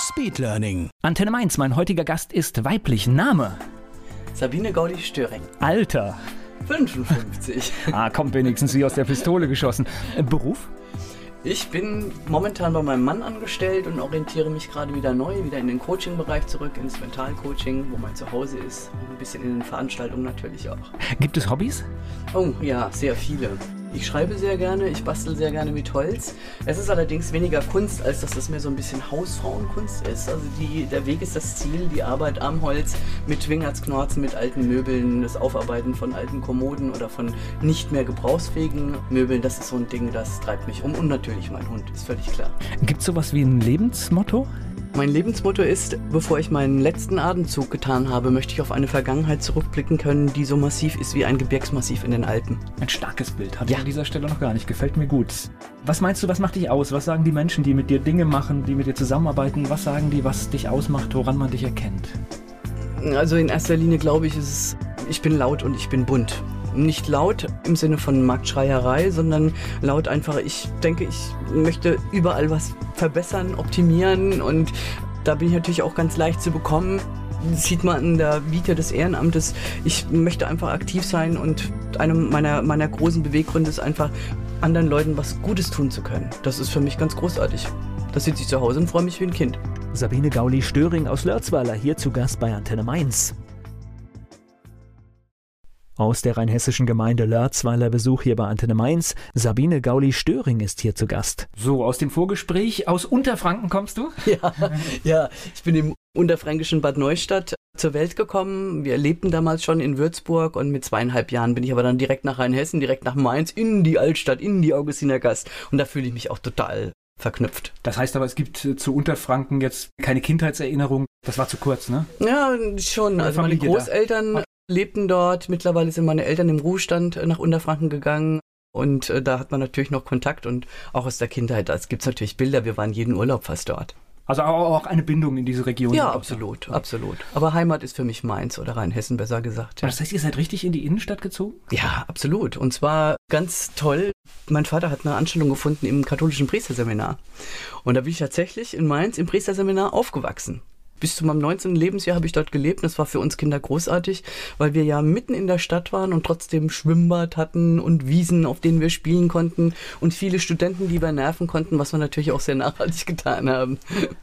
Speedlearning. Antenne Mainz, mein heutiger Gast ist weiblich. Name? Sabine Gaudi-Störing. Alter. 55. Ah, kommt wenigstens wie aus der Pistole geschossen. Äh, Beruf? Ich bin momentan bei meinem Mann angestellt und orientiere mich gerade wieder neu, wieder in den Coaching-Bereich zurück, ins Mentalcoaching, wo mein Zuhause ist. Und ein bisschen in den Veranstaltungen natürlich auch. Gibt es Hobbys? Oh ja, sehr viele. Ich schreibe sehr gerne, ich bastel sehr gerne mit Holz. Es ist allerdings weniger Kunst, als dass das mehr so ein bisschen Hausfrauenkunst ist. Also die, der Weg ist das Ziel, die Arbeit am Holz mit Schwingertsknorzen, mit alten Möbeln, das Aufarbeiten von alten Kommoden oder von nicht mehr gebrauchsfähigen Möbeln, das ist so ein Ding, das treibt mich um. Und natürlich mein Hund, ist völlig klar. Gibt es sowas wie ein Lebensmotto? Mein Lebensmotto ist, bevor ich meinen letzten Atemzug getan habe, möchte ich auf eine Vergangenheit zurückblicken können, die so massiv ist wie ein Gebirgsmassiv in den Alpen. Ein starkes Bild. Hatte Ja. ich an dieser Stelle noch gar nicht. Gefällt mir gut. Was meinst du, was macht dich aus? Was sagen die Menschen, die mit dir Dinge machen, die mit dir zusammenarbeiten? Was sagen die, was dich ausmacht, woran man dich erkennt? Also in erster Linie glaube ich, ist es, ich bin laut und ich bin bunt. Nicht laut im Sinne von Marktschreierei, sondern laut einfach, ich denke, ich möchte überall was verbessern, optimieren und da bin ich natürlich auch ganz leicht zu bekommen. Das sieht man an der Vita des Ehrenamtes. Ich möchte einfach aktiv sein und einer meiner, meiner großen Beweggründe ist einfach, anderen Leuten was Gutes tun zu können. Das ist für mich ganz großartig. Da sitze ich zu Hause und freue mich wie ein Kind. Sabine Gauli-Störing aus Lörzweiler, hier zu Gast bei Antenne Mainz. Aus der rheinhessischen Gemeinde Lörzweiler Besuch hier bei Antenne Mainz. Sabine Gauli-Störing ist hier zu Gast. So, aus dem Vorgespräch, aus Unterfranken kommst du? Ja, ja, ich bin im unterfränkischen Bad Neustadt zur Welt gekommen. Wir lebten damals schon in Würzburg und mit zweieinhalb Jahren bin ich aber dann direkt nach Rheinhessen, direkt nach Mainz, in die Altstadt, in die Augustinergast. Und da fühle ich mich auch total verknüpft. Das heißt aber, es gibt äh, zu Unterfranken jetzt keine Kindheitserinnerung. Das war zu kurz, ne? Ja, schon. Also meine da. Okay. lebten dort. Mittlerweile sind meine Eltern im Ruhestand äh, nach Unterfranken gegangen. Und äh, da hat man natürlich noch Kontakt und auch aus der Kindheit. Es gibt natürlich Bilder. Wir waren jeden Urlaub fast dort. Also auch eine Bindung in diese Region. Ja, absolut, absolut. Aber Heimat ist für mich Mainz oder Rheinhessen, besser gesagt. Ja. Das heißt, ihr seid richtig in die Innenstadt gezogen? Ja, absolut. Und zwar ganz toll. Mein Vater hat eine Anstellung gefunden im katholischen Priesterseminar. Und da bin ich tatsächlich in Mainz im Priesterseminar aufgewachsen. Bis zu meinem 19. Lebensjahr habe ich dort gelebt. Das war für uns Kinder großartig, weil wir ja mitten in der Stadt waren und trotzdem Schwimmbad hatten und Wiesen, auf denen wir spielen konnten und viele Studenten, die wir nerven konnten, was wir natürlich auch sehr nachhaltig getan haben.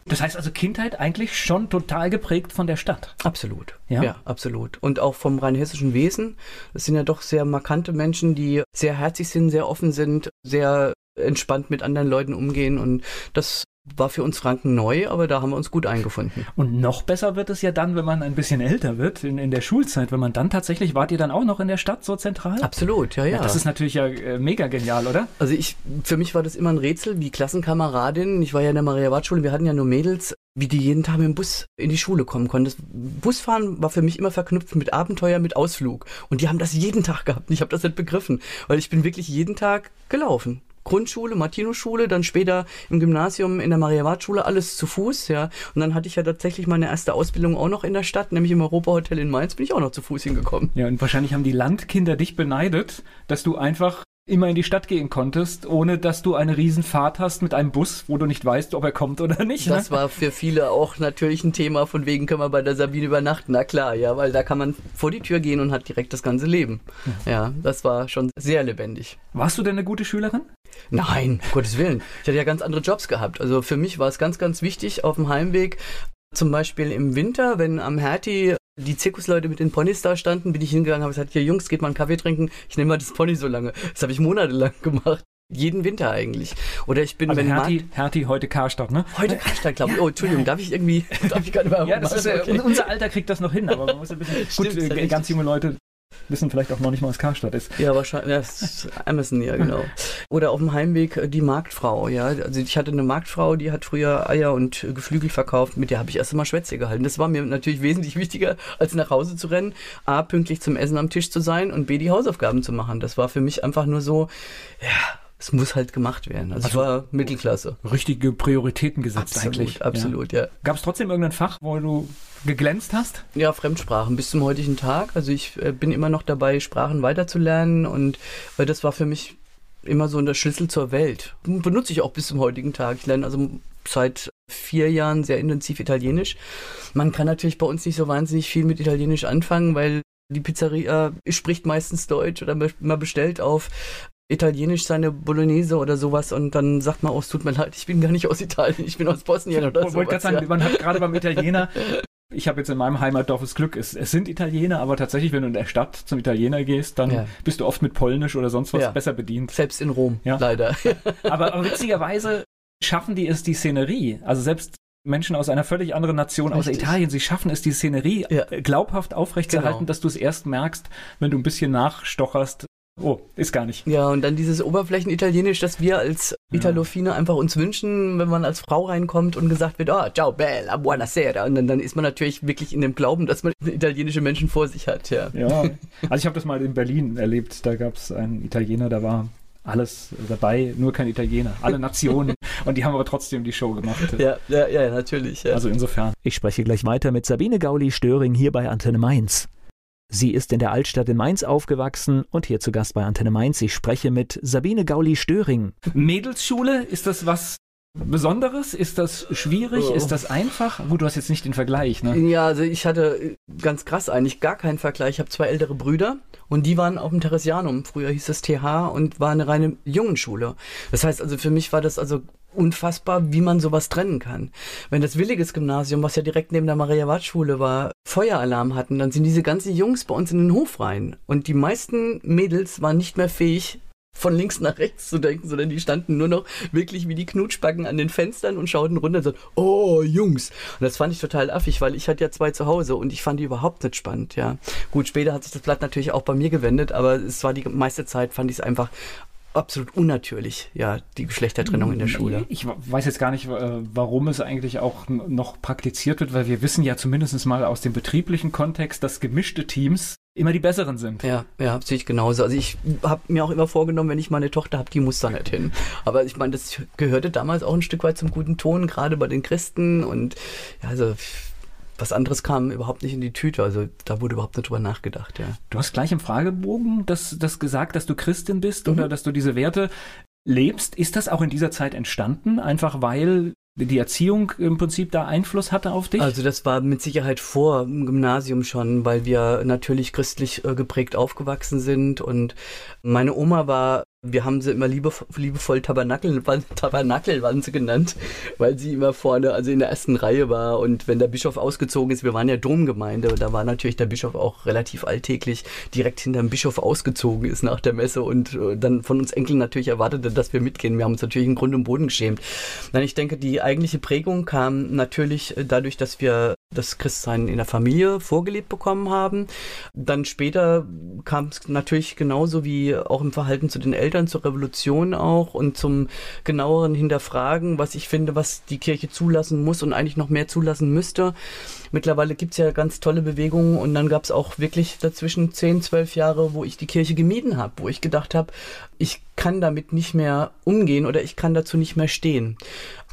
Das heißt also Kindheit eigentlich schon total geprägt von der Stadt. Absolut. Ja? Ja? absolut. Und auch vom rheinhessischen Wesen. Das sind ja doch sehr markante Menschen, die sehr herzlich sind, sehr offen sind, sehr entspannt mit anderen Leuten umgehen. Und das war für uns Franken neu, aber da haben wir uns gut eingefunden. Und noch besser wird es ja dann, wenn man ein bisschen älter wird, in, in der Schulzeit, wenn man dann tatsächlich, wart ihr dann auch noch in der Stadt so zentral? Absolut, ja, ja. Ja, das ist natürlich ja äh, mega genial, oder? also ich, für mich war das immer ein Rätsel, wie Klassenkameradin, ich war ja in der Maria-Wart-Schule, wir hatten ja nur Mädels, wie die jeden Tag mit dem Bus in die Schule kommen konnten. Das Busfahren war für mich immer verknüpft mit Abenteuer, mit Ausflug. Und die haben das jeden Tag gehabt. Ich habe das nicht begriffen, weil ich bin wirklich jeden Tag gelaufen. Grundschule, Martinus-Schule, dann später im Gymnasium in der Maria-Wart-Schule, alles zu Fuß, ja. Und dann hatte ich ja tatsächlich meine erste Ausbildung auch noch in der Stadt, nämlich im Europa-Hotel in Mainz, bin ich auch noch zu Fuß hingekommen. Ja, und wahrscheinlich haben die Landkinder dich beneidet, dass du einfach immer in die Stadt gehen konntest, ohne dass du eine Riesenfahrt hast mit einem Bus, wo du nicht weißt, ob er kommt oder nicht. Das ne? war für viele auch natürlich ein Thema, von wegen können wir bei der Sabine übernachten. Na klar, ja, weil da kann man vor die Tür gehen und hat direkt das ganze Leben. Ja, das war schon sehr lebendig. Warst du denn eine gute Schülerin? Nein, um Gottes Willen. Ich hatte ja ganz andere Jobs gehabt. Also für mich war es ganz, ganz wichtig auf dem Heimweg, zum Beispiel im Winter, wenn am Hertie die Zirkusleute mit den Ponys da standen, bin ich hingegangen, habe gesagt, hier Jungs, geht mal einen Kaffee trinken, ich nehme mal das Pony so lange. Das habe ich monatelang gemacht. Jeden Winter eigentlich. Oder ich bin, Also wenn Hertie, Markt- Hertie, heute Karstadt, ne? Heute Karstadt, glaube ich. Oh, Entschuldigung, darf ich irgendwie, darf ich keine Werbung Ja, das ist, machen? äh, Okay. unser Alter kriegt das noch hin, aber man muss ein bisschen, gut, Stimmt, ist äh, ganz junge Leute wissen vielleicht auch noch nicht mal, was Karstadt ist. Ja, wahrscheinlich. Ja, Amazon, ja, genau. Oder auf dem Heimweg äh, die Marktfrau, ja. Also ich hatte eine Marktfrau, die hat früher Eier und Geflügel verkauft, mit der habe ich erst einmal Schwätze gehalten. Das war mir natürlich wesentlich wichtiger, als nach Hause zu rennen, A, pünktlich zum Essen am Tisch zu sein und B, die Hausaufgaben zu machen. Das war für mich einfach nur so, ja, es muss halt gemacht werden. Also, also ich war Mittelklasse. Richtige Prioritäten gesetzt absolut, eigentlich. Absolut, ja. ja. Gab es trotzdem irgendein Fach, wo du geglänzt hast? Ja, Fremdsprachen bis zum heutigen Tag. Also ich äh, bin immer noch dabei, Sprachen weiterzulernen und weil das war für mich immer so der Schlüssel zur Welt. Benutze ich auch bis zum heutigen Tag. Ich lerne also seit vier Jahren sehr intensiv Italienisch. Man kann natürlich bei uns nicht so wahnsinnig viel mit Italienisch anfangen, weil die Pizzeria spricht meistens Deutsch oder man bestellt auf Italienisch seine Bolognese oder sowas und dann sagt man, oh, es tut mir leid, ich bin gar nicht aus Italien, ich bin aus Bosnien oder so. Ich wollte gerade sagen, ja. man hat gerade beim Italiener, ich habe jetzt in meinem Heimatdorf das Glück, es, es, sind Italiener, aber tatsächlich, wenn du in der Stadt zum Italiener gehst, dann ja. bist du oft mit Polnisch oder sonst was ja. besser bedient. Selbst in Rom, leider. aber, aber witzigerweise schaffen die es, die Szenerie, also selbst Menschen aus einer völlig anderen Nation, Richtig. außer Italien, sie schaffen es, die Szenerie ja. glaubhaft aufrechtzuerhalten, genau. dass du es erst merkst, wenn du ein bisschen nachstocherst, Oh, ist gar nicht. Ja, und dann dieses Oberflächenitalienisch, das wir als Italophine ja. einfach uns wünschen, wenn man als Frau reinkommt und gesagt wird, oh, ciao bella, buonasera. Und dann, dann ist man natürlich wirklich in dem Glauben, dass man italienische Menschen vor sich hat, ja. Ja, also ich habe das mal in Berlin erlebt. Da gab es einen Italiener, da war alles dabei, nur kein Italiener. Alle Nationen. und die haben aber trotzdem die Show gemacht. Ja, ja, ja, natürlich. Ja. Also insofern. Ich spreche gleich weiter mit Sabine Gauli-Störing hier bei Antenne Mainz. Sie ist in der Altstadt in Mainz aufgewachsen und hier zu Gast bei Antenne Mainz. Ich spreche mit Sabine Gauli-Störing. Mädelsschule, ist das was Besonderes? Ist das schwierig? Oh. Ist das einfach? Gut, du hast jetzt nicht den Vergleich, ne? Ja, also ich hatte ganz krass eigentlich gar keinen Vergleich. Ich habe zwei ältere Brüder und die waren auf dem Theresianum. Früher hieß es TH und war eine reine Jungenschule. Das heißt also, für mich war das also unfassbar, wie man sowas trennen kann. Wenn das Williges Gymnasium, was ja direkt neben der Maria-Wart-Schule war, Feueralarm hatten, dann sind diese ganzen Jungs bei uns in den Hof rein. Und die meisten Mädels waren nicht mehr fähig, von links nach rechts zu denken, sondern die standen nur noch wirklich wie die Knutschbacken an den Fenstern und schauten runter und sagten, oh, Jungs. Und das fand ich total affig, weil ich hatte ja zwei zu Hause und ich fand die überhaupt nicht spannend, ja. Gut, später hat sich das Blatt natürlich auch bei mir gewendet, aber es war die meiste Zeit, fand ich es einfach absolut unnatürlich, ja, die Geschlechtertrennung in der Schule. Ich weiß jetzt gar nicht, äh, warum es eigentlich auch noch praktiziert wird, weil wir wissen ja zumindest mal aus dem betrieblichen Kontext, dass gemischte Teams immer die besseren sind. Ja, ja, sehe ich genauso. Also ich habe mir auch immer vorgenommen, wenn ich mal eine Tochter habe, die muss da nicht hin. Aber ich meine, das gehörte damals auch ein Stück weit zum guten Ton, gerade bei den Christen und ja, also was anderes kam überhaupt nicht in die Tüte. Also da wurde überhaupt nicht drüber nachgedacht, ja. Du hast gleich im Fragebogen das, das gesagt, dass du Christin bist mhm. oder dass du diese Werte lebst. Ist das auch in dieser Zeit entstanden? Einfach weil die Erziehung im Prinzip da Einfluss hatte auf dich? Also das war mit Sicherheit vor dem Gymnasium schon, weil wir natürlich christlich äh, geprägt aufgewachsen sind und meine Oma war wir haben sie immer liebe, liebevoll Tabernakel, Tabernakelwanze genannt, weil sie immer vorne, also in der ersten Reihe war. Und wenn der Bischof ausgezogen ist, wir waren ja Domgemeinde, da war natürlich der Bischof auch relativ alltäglich direkt hinter dem Bischof ausgezogen ist nach der Messe und äh, dann von uns Enkeln natürlich erwartete, dass wir mitgehen. Wir haben uns natürlich in Grund und Boden geschämt. Nein, ich denke, die eigentliche Prägung kam natürlich dadurch, dass wir das Christsein in der Familie vorgelebt bekommen haben. Dann später kam es natürlich genauso wie auch im Verhalten zu den Eltern zur Revolution auch und zum genaueren Hinterfragen, was ich finde, was die Kirche zulassen muss und eigentlich noch mehr zulassen müsste. Mittlerweile gibt es ja ganz tolle Bewegungen und dann gab es auch wirklich dazwischen 10, 12 Jahre, wo ich die Kirche gemieden habe, wo ich gedacht habe, ich kann damit nicht mehr umgehen oder ich kann dazu nicht mehr stehen.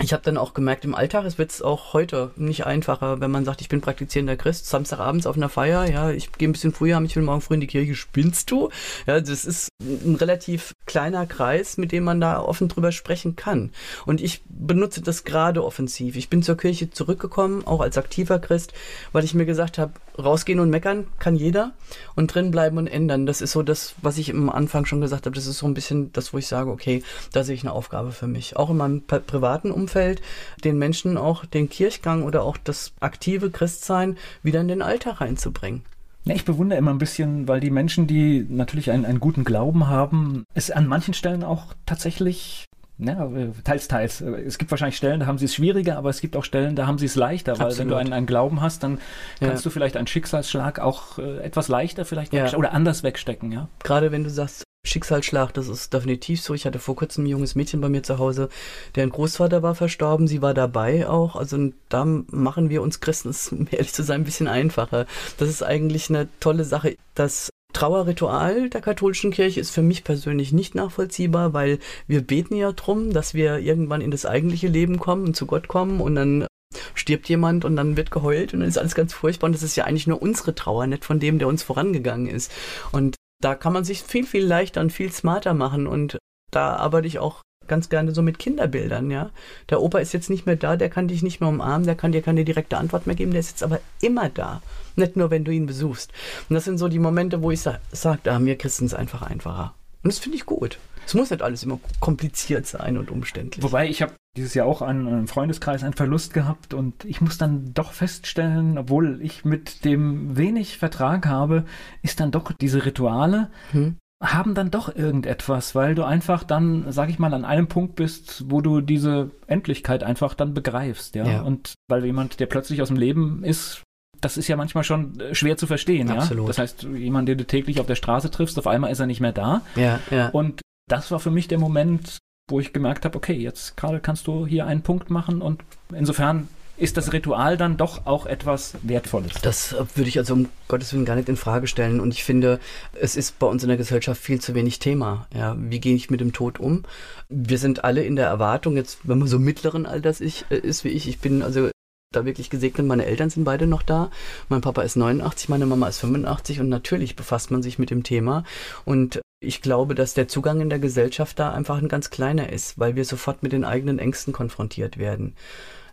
Ich habe dann auch gemerkt, im Alltag es wird es auch heute nicht einfacher, wenn man sagt, ich bin praktizierender Christ, Samstagabends auf einer Feier, ja, ich gehe ein bisschen früher, ich will morgen früh in die Kirche, spinnst du? Ja, das ist ein relativ kleiner Kreis, mit dem man da offen drüber sprechen kann. Und ich benutze das gerade offensiv. Ich bin zur Kirche zurückgekommen, auch als aktiver Christ, weil ich mir gesagt habe, rausgehen und meckern kann jeder und drin bleiben und ändern. Das ist so das, was ich am Anfang schon gesagt habe. Das ist so ein bisschen das, wo ich sage, okay, da sehe ich eine Aufgabe für mich. Auch in meinem privaten Umfeld, den Menschen auch den Kirchgang oder auch das aktive Christsein wieder in den Alltag reinzubringen. Ich bewundere immer ein bisschen, weil die Menschen, die natürlich einen, einen guten Glauben haben, es an manchen Stellen auch tatsächlich Ja, teils, teils. Es gibt wahrscheinlich Stellen, da haben sie es schwieriger, aber es gibt auch Stellen, da haben sie es leichter, weil Absolut. wenn du einen, einen, Glauben hast, dann kannst ja. du vielleicht einen Schicksalsschlag auch äh, etwas leichter vielleicht ja. oder anders wegstecken, ja. Gerade wenn du sagst, Schicksalsschlag, das ist definitiv so. Ich hatte vor kurzem ein junges Mädchen bei mir zu Hause, deren Großvater war verstorben, sie war dabei auch. Also da machen wir uns Christen, um ehrlich zu sein, ein bisschen einfacher. Das ist eigentlich eine tolle Sache. Das Trauerritual der katholischen Kirche ist für mich persönlich nicht nachvollziehbar, weil wir beten ja drum, dass wir irgendwann in das eigentliche Leben kommen und zu Gott kommen und dann stirbt jemand und dann wird geheult und dann ist alles ganz furchtbar und das ist ja eigentlich nur unsere Trauer, nicht von dem, der uns vorangegangen ist. Und da kann man sich viel, viel leichter und viel smarter machen und da arbeite ich auch ganz gerne so mit Kinderbildern, ja. Der Opa ist jetzt nicht mehr da, der kann dich nicht mehr umarmen, der kann dir keine direkte Antwort mehr geben, der ist jetzt aber immer da. Nicht nur, wenn du ihn besuchst. Und das sind so die Momente, wo ich sa sage, da haben wir Christen es einfach einfacher. Und das finde ich gut. Es muss nicht alles immer kompliziert sein und umständlich. Wobei ich habe dieses Jahr auch an einem Freundeskreis einen Verlust gehabt und ich muss dann doch feststellen, obwohl ich mit dem wenig Vertrag habe, ist dann doch diese Rituale, hm haben dann doch irgendetwas, weil du einfach dann, sag ich mal, an einem Punkt bist, wo du diese Endlichkeit einfach dann begreifst, ja. ja. Und weil jemand, der plötzlich aus dem Leben ist, das ist ja manchmal schon äh, schwer zu verstehen, Absolut. ja. Das heißt, jemand, den du täglich auf der Straße triffst, auf einmal ist er nicht mehr da. Ja, ja. Und das war für mich der Moment, wo ich gemerkt habe, okay, jetzt gerade kannst du hier einen Punkt machen und insofern ist das Ritual dann doch auch etwas Wertvolles. Das äh, würde ich also um Gottes Willen gar nicht in Frage stellen. Und ich finde, es ist bei uns in der Gesellschaft viel zu wenig Thema. Ja, wie gehe ich mit dem Tod um? Wir sind alle in der Erwartung, jetzt, wenn man so mittleren Alters äh, ist wie ich, ich bin also da wirklich gesegnet. Meine Eltern sind beide noch da. Mein Papa ist 89, meine Mama ist 85 und natürlich befasst man sich mit dem Thema. Und ich glaube, dass der Zugang in der Gesellschaft da einfach ein ganz kleiner ist, weil wir sofort mit den eigenen Ängsten konfrontiert werden.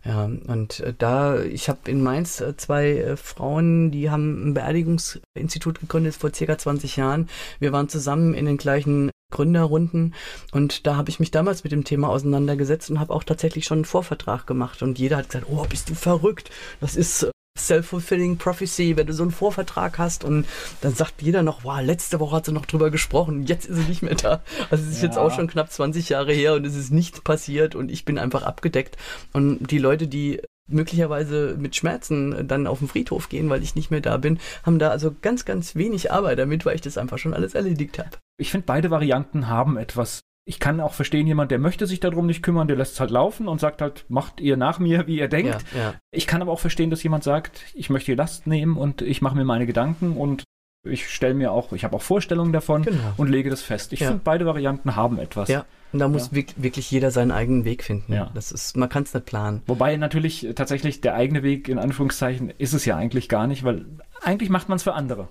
Ja, und äh, da, ich habe in Mainz äh, zwei äh, Frauen, die haben ein Beerdigungsinstitut gegründet vor circa 20 Jahren. Wir waren zusammen in den gleichen Gründerrunden und da habe ich mich damals mit dem Thema auseinandergesetzt und habe auch tatsächlich schon einen Vorvertrag gemacht und jeder hat gesagt, oh, bist du verrückt? Das ist Self-fulfilling Prophecy, wenn du so einen Vorvertrag hast und dann sagt jeder noch, wow, letzte Woche hat sie noch drüber gesprochen, jetzt ist sie nicht mehr da. Also es ist ja. jetzt auch schon knapp 20 Jahre her und es ist nichts passiert und ich bin einfach abgedeckt. Und die Leute, die möglicherweise mit Schmerzen dann auf den Friedhof gehen, weil ich nicht mehr da bin, haben da also ganz, ganz wenig Arbeit damit, weil ich das einfach schon alles erledigt habe. Ich finde, beide Varianten haben etwas ich kann auch verstehen, jemand, der möchte sich darum nicht kümmern, der lässt es halt laufen und sagt halt, macht ihr nach mir, wie ihr denkt. Ja, ja. Ich kann aber auch verstehen, dass jemand sagt, ich möchte die Last nehmen und ich mache mir meine Gedanken und ich stelle mir auch, ich habe auch Vorstellungen davon genau. und lege das fest. Ich ja. finde, beide Varianten haben etwas. Ja. Und da muss wirklich jeder seinen eigenen Weg finden. Ja. Das ist, man kann es nicht planen. Wobei natürlich tatsächlich der eigene Weg, in Anführungszeichen, ist es ja eigentlich gar nicht, weil eigentlich macht man es für andere.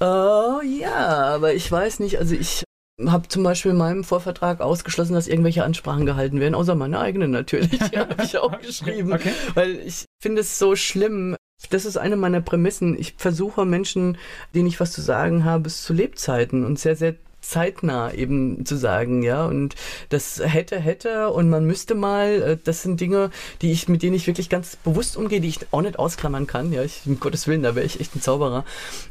Oh ja, aber ich weiß nicht, also ich habe zum Beispiel in meinem Vorvertrag ausgeschlossen, dass irgendwelche Ansprachen gehalten werden, außer meine eigenen natürlich. Die habe ich auch geschrieben. Okay. Weil ich finde es so schlimm. Das ist eine meiner Prämissen. Ich versuche Menschen, denen ich was zu sagen habe, zu Lebzeiten und sehr, sehr zeitnah eben zu sagen, ja. Und das hätte, hätte und man müsste mal, äh, das sind Dinge, die ich, mit denen ich wirklich ganz bewusst umgehe, die ich auch nicht ausklammern kann, ja. Ich, um Gottes Willen, da wäre ich echt ein Zauberer.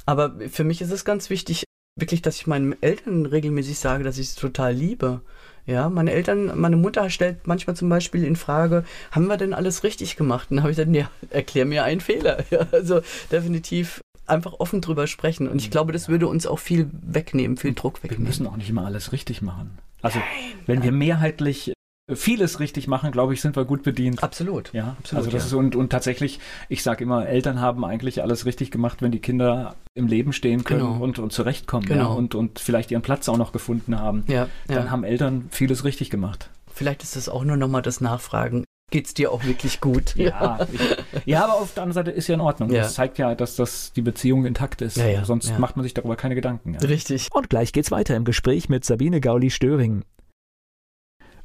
Aber für mich ist es ganz wichtig, wirklich, dass ich meinen Eltern regelmäßig sage, dass ich sie total liebe. Ja, meine Eltern, meine Mutter stellt manchmal zum Beispiel in Frage, haben wir denn alles richtig gemacht? Und dann habe ich gesagt, ja, erklär mir einen Fehler. Ja, also definitiv einfach offen drüber sprechen. Und ich glaube, das würde uns auch viel wegnehmen, viel Druck wegnehmen. Wir müssen auch nicht immer alles richtig machen. Also, wenn wir mehrheitlich vieles richtig machen, glaube ich, sind wir gut bedient. Absolut. Ja, absolut. Also das ja. ist und, und tatsächlich, ich sage immer, Eltern haben eigentlich alles richtig gemacht, wenn die Kinder im Leben stehen können genau. und, und zurechtkommen genau. ja, und, und vielleicht ihren Platz auch noch gefunden haben. Ja, Dann ja. haben Eltern vieles richtig gemacht. Vielleicht ist es auch nur nochmal das Nachfragen. Geht es dir auch wirklich gut? Ja, ich, ja, aber auf der anderen Seite ist ja in Ordnung. Ja. Das zeigt ja, dass das die Beziehung intakt ist. Ja, ja, Sonst macht man sich darüber keine Gedanken. Richtig. Und gleich geht's weiter im Gespräch mit Sabine Gauli-Störing.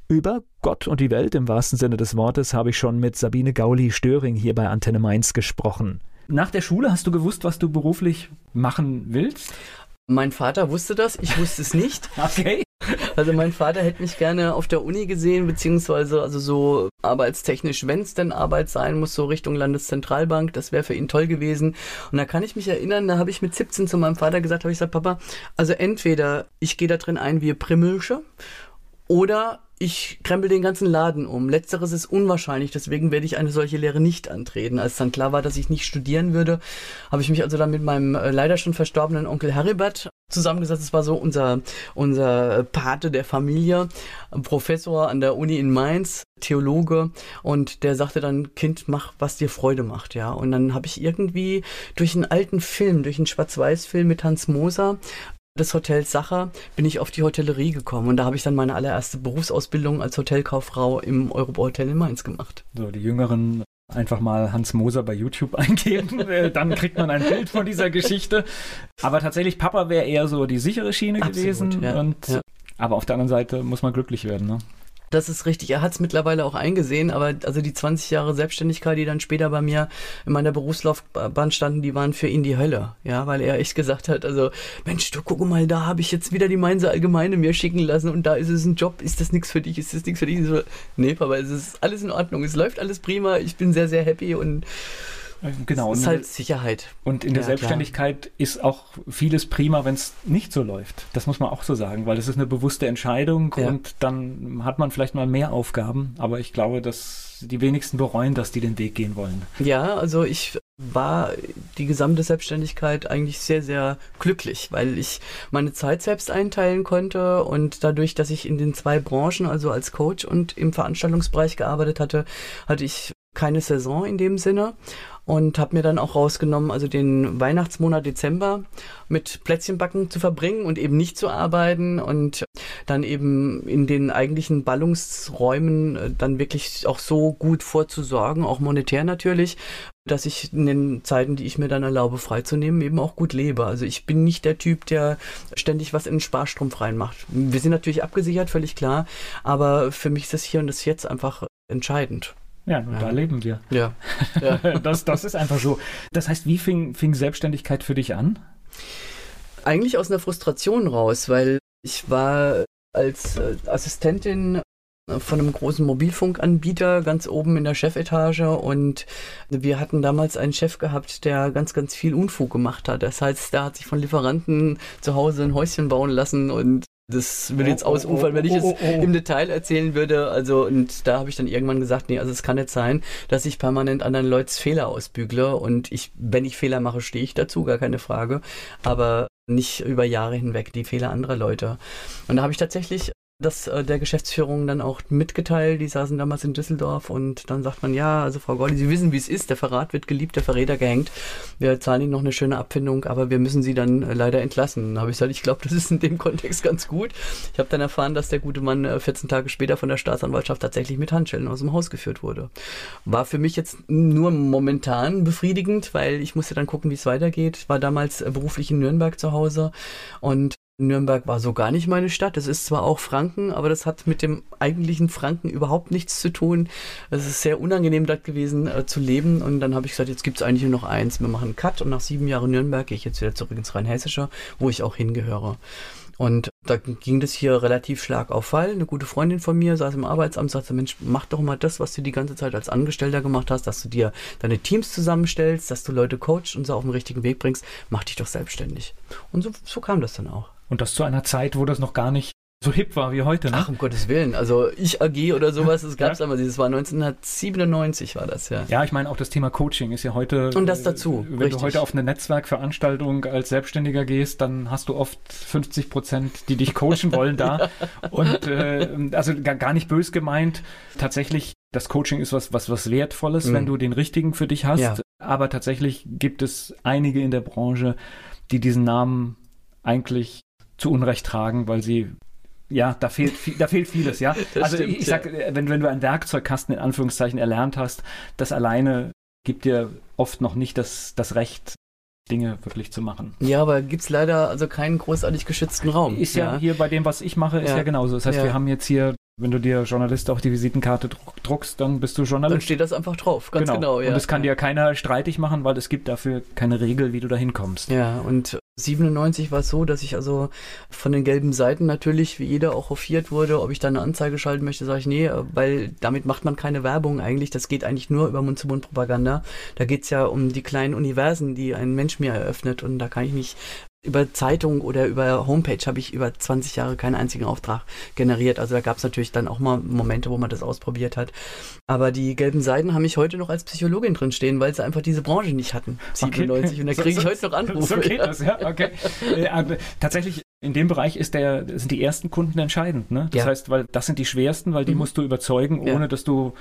Über Gott und die Welt im wahrsten Sinne des Wortes habe ich schon mit Sabine Gauli-Störing hier bei Antenne Mainz gesprochen. Nach der Schule hast du gewusst, was du beruflich machen willst? Mein Vater wusste das, ich wusste es nicht. okay. Also mein Vater hätte mich gerne auf der Uni gesehen, beziehungsweise also so arbeitstechnisch, wenn es denn Arbeit sein muss, so Richtung Landeszentralbank, das wäre für ihn toll gewesen. Und da kann ich mich erinnern, da habe ich mit 17 zu meinem Vater gesagt, habe ich gesagt, Papa, also entweder ich gehe da drin ein wie Primmelsche Oder ich krempel den ganzen Laden um. Letzteres ist unwahrscheinlich, deswegen werde ich eine solche Lehre nicht antreten. Als dann klar war, dass ich nicht studieren würde, habe ich mich also dann mit meinem äh, leider schon verstorbenen Onkel Heribert zusammengesetzt. Das war so unser, unser Pate der Familie, Professor an der Uni in Mainz, Theologe. Und der sagte dann, Kind, mach, was dir Freude macht, ja. Und dann habe ich irgendwie durch einen alten Film, durch einen Schwarz-Weiß-Film mit Hans Moser, des Hotels Sacher bin ich auf die Hotellerie gekommen und da habe ich dann meine allererste Berufsausbildung als Hotelkauffrau im Europa Hotel in Mainz gemacht. So, die Jüngeren einfach mal Hans Moser bei YouTube eingeben, äh, dann kriegt man ein Bild von dieser Geschichte. Aber tatsächlich, Papa wäre eher so die sichere Schiene Absolut, gewesen. Ja, und, ja. Aber auf der anderen Seite muss man glücklich werden. Ne? Das ist richtig. Er hat es mittlerweile auch eingesehen, aber also die 20 Jahre Selbstständigkeit, die dann später bei mir in meiner Berufslaufbahn standen, die waren für ihn die Hölle. Ja, weil er echt gesagt hat, also Mensch, du guck mal, da habe ich jetzt wieder die Mainzer Allgemeine mir schicken lassen und da ist es ein Job. Ist das nichts für dich? Ist das nichts für dich? So, nee, Papa, es ist alles in Ordnung. Es läuft alles prima. Ich bin sehr, sehr happy und Genau. Das ist halt Sicherheit. Und in der ja, Selbstständigkeit klar. ist auch vieles prima, wenn es nicht so läuft. Das muss man auch so sagen, weil es ist eine bewusste Entscheidung ja. und dann hat man vielleicht mal mehr Aufgaben. Aber ich glaube, dass die wenigsten bereuen, dass die den Weg gehen wollen. Ja, also ich war die gesamte Selbstständigkeit eigentlich sehr, sehr glücklich, weil ich meine Zeit selbst einteilen konnte und dadurch, dass ich in den zwei Branchen, also als Coach und im Veranstaltungsbereich gearbeitet hatte, hatte ich keine Saison in dem Sinne und habe mir dann auch rausgenommen, also den Weihnachtsmonat Dezember mit Plätzchenbacken zu verbringen und eben nicht zu arbeiten und dann eben in den eigentlichen Ballungsräumen äh, dann wirklich auch so gut vorzusorgen, auch monetär natürlich, dass ich in den Zeiten, die ich mir dann erlaube, freizunehmen, eben auch gut lebe. Also ich bin nicht der Typ, der ständig was in den Sparstrumpf reinmacht. Wir sind natürlich abgesichert, völlig klar, aber für mich ist das hier und das jetzt einfach entscheidend. Ja, und ja. da leben wir. Ja. ja. das, das ist einfach so. Das heißt, wie fing, fing Selbstständigkeit für dich an? Eigentlich aus einer Frustration raus, weil ich war als äh, Assistentin von einem großen Mobilfunkanbieter ganz oben in der Chefetage und wir hatten damals einen Chef gehabt, der ganz, ganz viel Unfug gemacht hat. Das heißt, der hat sich von Lieferanten zu Hause ein Häuschen bauen lassen und das würde jetzt ausufern, wenn ich es im Detail erzählen würde. Also, und da habe ich dann irgendwann gesagt, nee, also es kann nicht sein, dass ich permanent anderen Leuts Fehler ausbügle. Und ich, wenn ich Fehler mache, stehe ich dazu, gar keine Frage. Aber nicht über Jahre hinweg die Fehler anderer Leute. Und da habe ich tatsächlich das äh, der Geschäftsführung dann auch mitgeteilt. Die saßen damals in Düsseldorf und dann sagt man, ja, also Frau Golli, Sie wissen, wie es ist. Der Verrat wird geliebt, der Verräter gehängt. Wir zahlen Ihnen noch eine schöne Abfindung, aber wir müssen Sie dann äh, leider entlassen. Da habe ich gesagt, ich glaube, das ist in dem Kontext ganz gut. Ich habe dann erfahren, dass der gute Mann äh, 14 Tage später von der Staatsanwaltschaft tatsächlich mit Handschellen aus dem Haus geführt wurde. War für mich jetzt nur momentan befriedigend, weil ich musste dann gucken, wie es weitergeht. War damals äh, beruflich in Nürnberg zu Hause und Nürnberg war so gar nicht meine Stadt. Es ist zwar auch Franken, aber das hat mit dem eigentlichen Franken überhaupt nichts zu tun. Es ist sehr unangenehm dort gewesen äh, zu leben. Und dann habe ich gesagt, jetzt gibt es eigentlich nur noch eins. Wir machen einen Cut und nach sieben Jahren Nürnberg gehe ich jetzt wieder zurück ins Rheinhessische, wo ich auch hingehöre. Und da ging das hier relativ Schlag auf Fall. Eine gute Freundin von mir saß im Arbeitsamt, sagte, Mensch, mach doch mal das, was du die ganze Zeit als Angestellter gemacht hast, dass du dir deine Teams zusammenstellst, dass du Leute coachst und so auf den richtigen Weg bringst, mach dich doch selbstständig. Und so, so kam das dann auch. Und das zu einer Zeit, wo das noch gar nicht so hip war wie heute, ne? Ach, um Gottes Willen. Also ich AG oder sowas, das gab es ja. aber. Das war 1997 war das, ja. Ja, ich meine auch das Thema Coaching ist ja heute. Und das dazu. Wenn richtig. du heute auf eine Netzwerkveranstaltung als Selbstständiger gehst, dann hast du oft 50 Prozent, die dich coachen wollen da. ja. Und äh, also gar nicht bös gemeint. Tatsächlich, das Coaching ist was, was, was Wertvolles, mhm. wenn du den richtigen für dich hast. Ja. Aber tatsächlich gibt es einige in der Branche, die diesen Namen eigentlich zu Unrecht tragen, weil sie ja, da fehlt, da fehlt vieles, ja. Das also stimmt, ich sag, ja. wenn, wenn du einen Werkzeugkasten in Anführungszeichen erlernt hast, das alleine gibt dir oft noch nicht das, das Recht, Dinge wirklich zu machen. Ja, aber gibt es leider also keinen großartig geschützten Raum. Ist ja, ja, hier bei dem, was ich mache, ist ja, ja genauso. Das heißt, wir haben jetzt hier wenn du dir Journalist auf die Visitenkarte druckst, dann bist du Journalist. Dann steht das einfach drauf, ganz genau. genau ja. Und es kann dir keiner streitig machen, weil es gibt dafür keine Regel, wie du da hinkommst. Ja, und 97 war es so, dass ich also von den gelben Seiten natürlich, wie jeder, auch hofiert wurde, ob ich da eine Anzeige schalten möchte, sage ich nee, weil damit macht man keine Werbung eigentlich. Das geht eigentlich nur über Mund-zu-Mund-Propaganda. Da geht es ja um die kleinen Universen, die ein Mensch mir eröffnet und da kann ich nicht über Zeitung oder über Homepage habe ich über 20 Jahre keinen einzigen Auftrag generiert. Also da gab es natürlich dann auch mal Momente, wo man das ausprobiert hat. Aber die gelben Seiden haben mich heute noch als Psychologin drin stehen, weil sie einfach diese Branche nicht hatten. 97 okay. und da kriege ich so, heute noch Anrufe. So geht das, ja, okay. äh, tatsächlich in dem Bereich der, sind die ersten Kunden entscheidend. Ne? Das ja. heißt, weil das sind die schwersten, weil die mhm. musst du überzeugen, ohne ja. dass du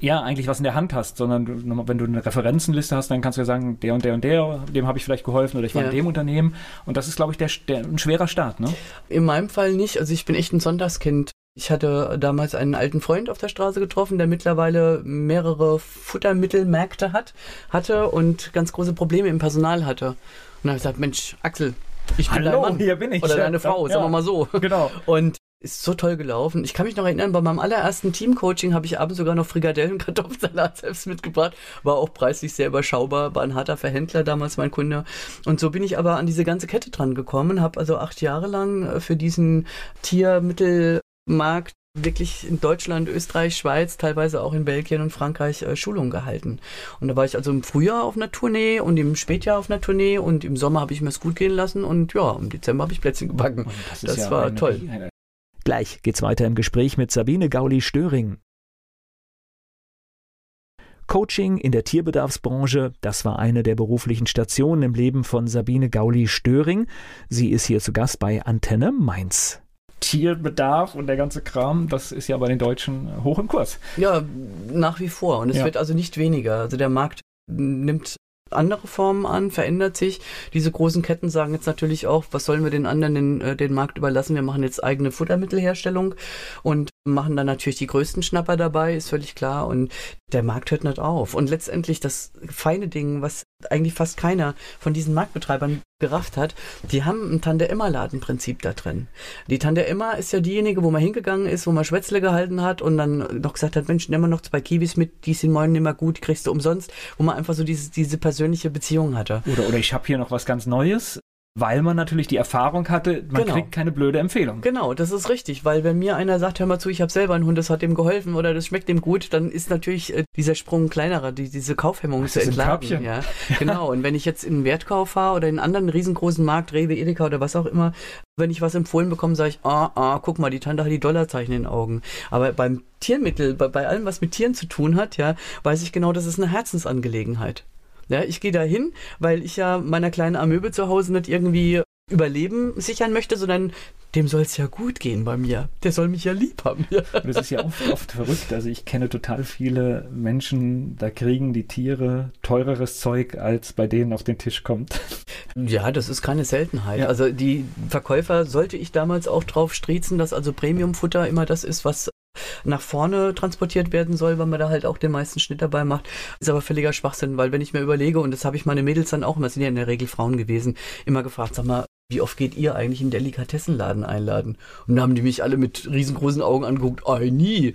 ja eigentlich was in der Hand hast, sondern du, wenn du eine Referenzenliste hast, dann kannst du ja sagen, der und der und der, dem habe ich vielleicht geholfen oder ich war ja. in dem Unternehmen. Und das ist, glaube ich, der, der, ein schwerer Start. Ne? In meinem Fall nicht. Also ich bin echt ein Sonntagskind. Ich hatte damals einen alten Freund auf der Straße getroffen, der mittlerweile mehrere Futtermittelmärkte hat, hatte und ganz große Probleme im Personal hatte. Und dann habe ich gesagt, Mensch, Axel, ich bin Hallo, dein Mann. hier bin ich. Oder deine Frau, ja. sagen wir mal so. Genau. Und ist so toll gelaufen. Ich kann mich noch erinnern, bei meinem allerersten Teamcoaching habe ich abends sogar noch Frikadellen Kartoffelsalat selbst mitgebracht. War auch preislich sehr überschaubar, war ein harter Verhändler damals mein Kunde. Und so bin ich aber an diese ganze Kette dran gekommen, habe also acht Jahre lang äh, für diesen Tiermittelmarkt wirklich in Deutschland, Österreich, Schweiz, teilweise auch in Belgien und Frankreich äh, Schulungen gehalten. Und da war ich also im Frühjahr auf einer Tournee und im Spätjahr auf einer Tournee und im Sommer habe ich mir es gut gehen lassen und ja, im Dezember habe ich Plätzchen gebacken. Das, das ja war toll. Gleich geht's weiter im Gespräch mit Sabine Gauli-Störing. Coaching in der Tierbedarfsbranche, das war eine der beruflichen Stationen im Leben von Sabine Gauli-Störing. Sie ist hier zu Gast bei Antenne Mainz. Tierbedarf und der ganze Kram, das ist ja bei den Deutschen hoch im Kurs. Ja, nach wie vor. Und es ja. wird also nicht weniger. Also der Markt nimmt andere Formen an, verändert sich. Diese großen Ketten sagen jetzt natürlich auch, was sollen wir den anderen den, äh, den Markt überlassen? Wir machen jetzt eigene Futtermittelherstellung und machen dann natürlich die größten Schnapper dabei, ist völlig klar. Und der Markt hört nicht auf. Und letztendlich das feine Ding, was eigentlich fast keiner von diesen Marktbetreibern gerafft hat, die haben ein Tante-Emma-Ladenprinzip da drin. Die Tante Emma ist ja diejenige, wo man hingegangen ist, wo man Schwätzle gehalten hat und dann noch gesagt hat, Mensch, nimm mal noch zwei Kiwis mit, die sind morgen immer gut, kriegst du umsonst, wo man einfach so diese, diese persönliche Beziehung hatte. Oder, oder ich habe hier noch was ganz Neues, weil man natürlich die Erfahrung hatte, man genau. kriegt keine blöde Empfehlung. Genau, das ist richtig, weil wenn mir einer sagt, hör mal zu, ich habe selber einen Hund, das hat dem geholfen oder das schmeckt dem gut, dann ist natürlich äh, dieser Sprung kleinerer, die, diese Kaufhemmung Ach, zu entladen. Ja, genau. Und wenn ich jetzt in einen Wertkauf fahre oder in einen anderen riesengroßen Markt, Rewe, Edeka oder was auch immer, wenn ich was empfohlen bekomme, sage ich, ah, ah, guck mal, die Tante hat die Dollarzeichen in den Augen. Aber beim Tiermittel, bei, bei allem, was mit Tieren zu tun hat, ja, weiß ich genau, das ist eine Herzensangelegenheit. Ja, ich gehe da hin, weil ich ja meiner kleinen Amöbe zu Hause nicht irgendwie Überleben sichern möchte, sondern dem soll es ja gut gehen bei mir. Der soll mich ja lieb haben. Ja. Das ist ja oft, oft verrückt. Also ich kenne total viele Menschen, da kriegen die Tiere teureres Zeug, als bei denen auf den Tisch kommt. Ja, das ist keine Seltenheit. Ja. Also die Verkäufer sollte ich damals auch drauf striezen, dass also Premiumfutter immer das ist, was nach vorne transportiert werden soll, weil man da halt auch den meisten Schnitt dabei macht. Ist aber völliger Schwachsinn, weil wenn ich mir überlege, und das habe ich meine Mädels dann auch immer, sind ja in der Regel Frauen gewesen, immer gefragt, sag mal, wie oft geht ihr eigentlich in Delikatessenladen einladen? Und dann haben die mich alle mit riesengroßen Augen angeguckt, oh, nie.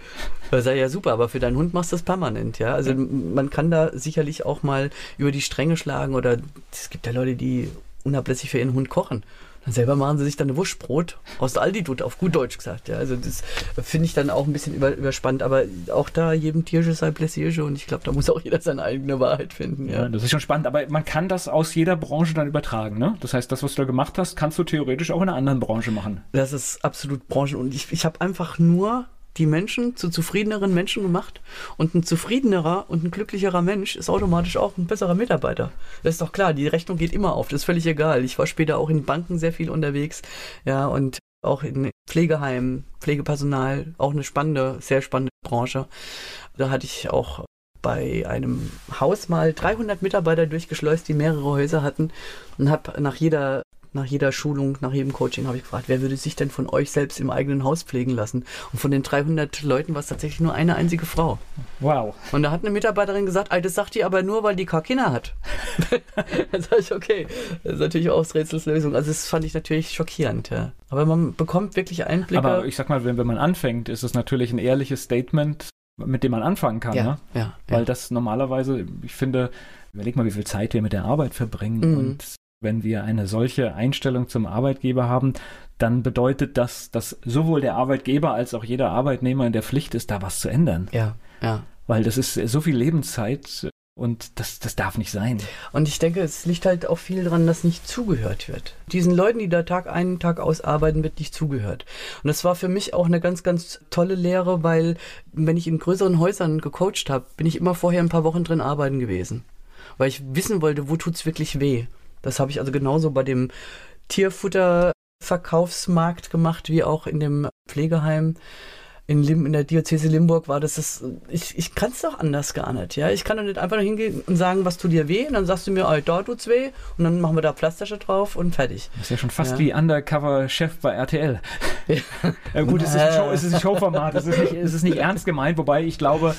Das sei ja super, aber für deinen Hund machst du das permanent, ja. Also man kann da sicherlich auch mal über die Stränge schlagen oder es gibt ja Leute, die unablässig für ihren Hund kochen. Dann selber machen sie sich dann eine Wurstbrot aus der Aldi-Tut, auf gut Deutsch gesagt. Ja, also das finde ich dann auch ein bisschen über, überspannt. Aber auch da jedem Tiersche sei Pläsiersche und ich glaube, da muss auch jeder seine eigene Wahrheit finden. Ja. ja. das ist schon spannend. Aber man kann das aus jeder Branche dann übertragen. Ne? Das heißt, das, was du da gemacht hast, kannst du theoretisch auch in einer anderen Branche machen. Das ist absolut Branchen. Und ich, ich habe einfach nur die Menschen zu zufriedeneren Menschen gemacht. Und ein zufriedenerer und ein glücklicherer Mensch ist automatisch auch ein besserer Mitarbeiter. Das ist doch klar, die Rechnung geht immer auf, das ist völlig egal. Ich war später auch in Banken sehr viel unterwegs, ja, und auch in Pflegeheimen, Pflegepersonal, auch eine spannende, sehr spannende Branche. Da hatte ich auch bei einem Haus mal 300 Mitarbeiter durchgeschleust, die mehrere Häuser hatten und habe nach jeder nach jeder Schulung, nach jedem Coaching habe ich gefragt, wer würde sich denn von euch selbst im eigenen Haus pflegen lassen? Und von den 300 Leuten war es tatsächlich nur eine einzige Frau. Wow. Und da hat eine Mitarbeiterin gesagt, das sagt die aber nur, weil die Kinder hat. da sage ich, okay, das ist natürlich auch Rätsels Lösung. Also das fand ich natürlich schockierend, ja. Aber man bekommt wirklich Einblicke. Aber ich sag mal, wenn, wenn man anfängt, ist es natürlich ein ehrliches Statement, mit dem man anfangen kann. Ja, ne? ja, Weil das normalerweise, ich finde, überleg mal, wie viel Zeit wir mit der Arbeit verbringen mhm. und wenn wir eine solche Einstellung zum Arbeitgeber haben, dann bedeutet das, dass sowohl der Arbeitgeber als auch jeder Arbeitnehmer in der Pflicht ist, da was zu ändern. Ja, ja. Weil das ist so viel Lebenszeit Und das, das darf nicht sein. Und ich denke, es liegt halt auch viel daran, dass nicht zugehört wird. Diesen Leuten, die da Tag ein, Tag aus arbeiten, wird nicht zugehört. Und das war für mich auch eine ganz, ganz tolle Lehre, weil wenn ich in größeren Häusern gecoacht habe, bin ich immer vorher ein paar Wochen drin arbeiten gewesen. Weil ich wissen wollte, wo tut's wirklich weh. Das habe ich also genauso bei dem Tierfutterverkaufsmarkt gemacht, wie auch in dem Pflegeheim in, Lim, in der Diözese Limburg war das, das ich, ich kann es doch anders gar nicht, ja. Ich kann doch nicht einfach nur hingehen und sagen, was tut dir weh, und dann sagst du mir, oh, da tut's weh, und dann machen wir da Pflasterchen drauf und fertig. Das ist ja schon fast ja. wie Undercover-Chef bei RTL. Ja. ja gut, es ist ein, Show, es ist ein Showformat, es ist, nicht, es ist nicht ernst gemeint, wobei ich glaube,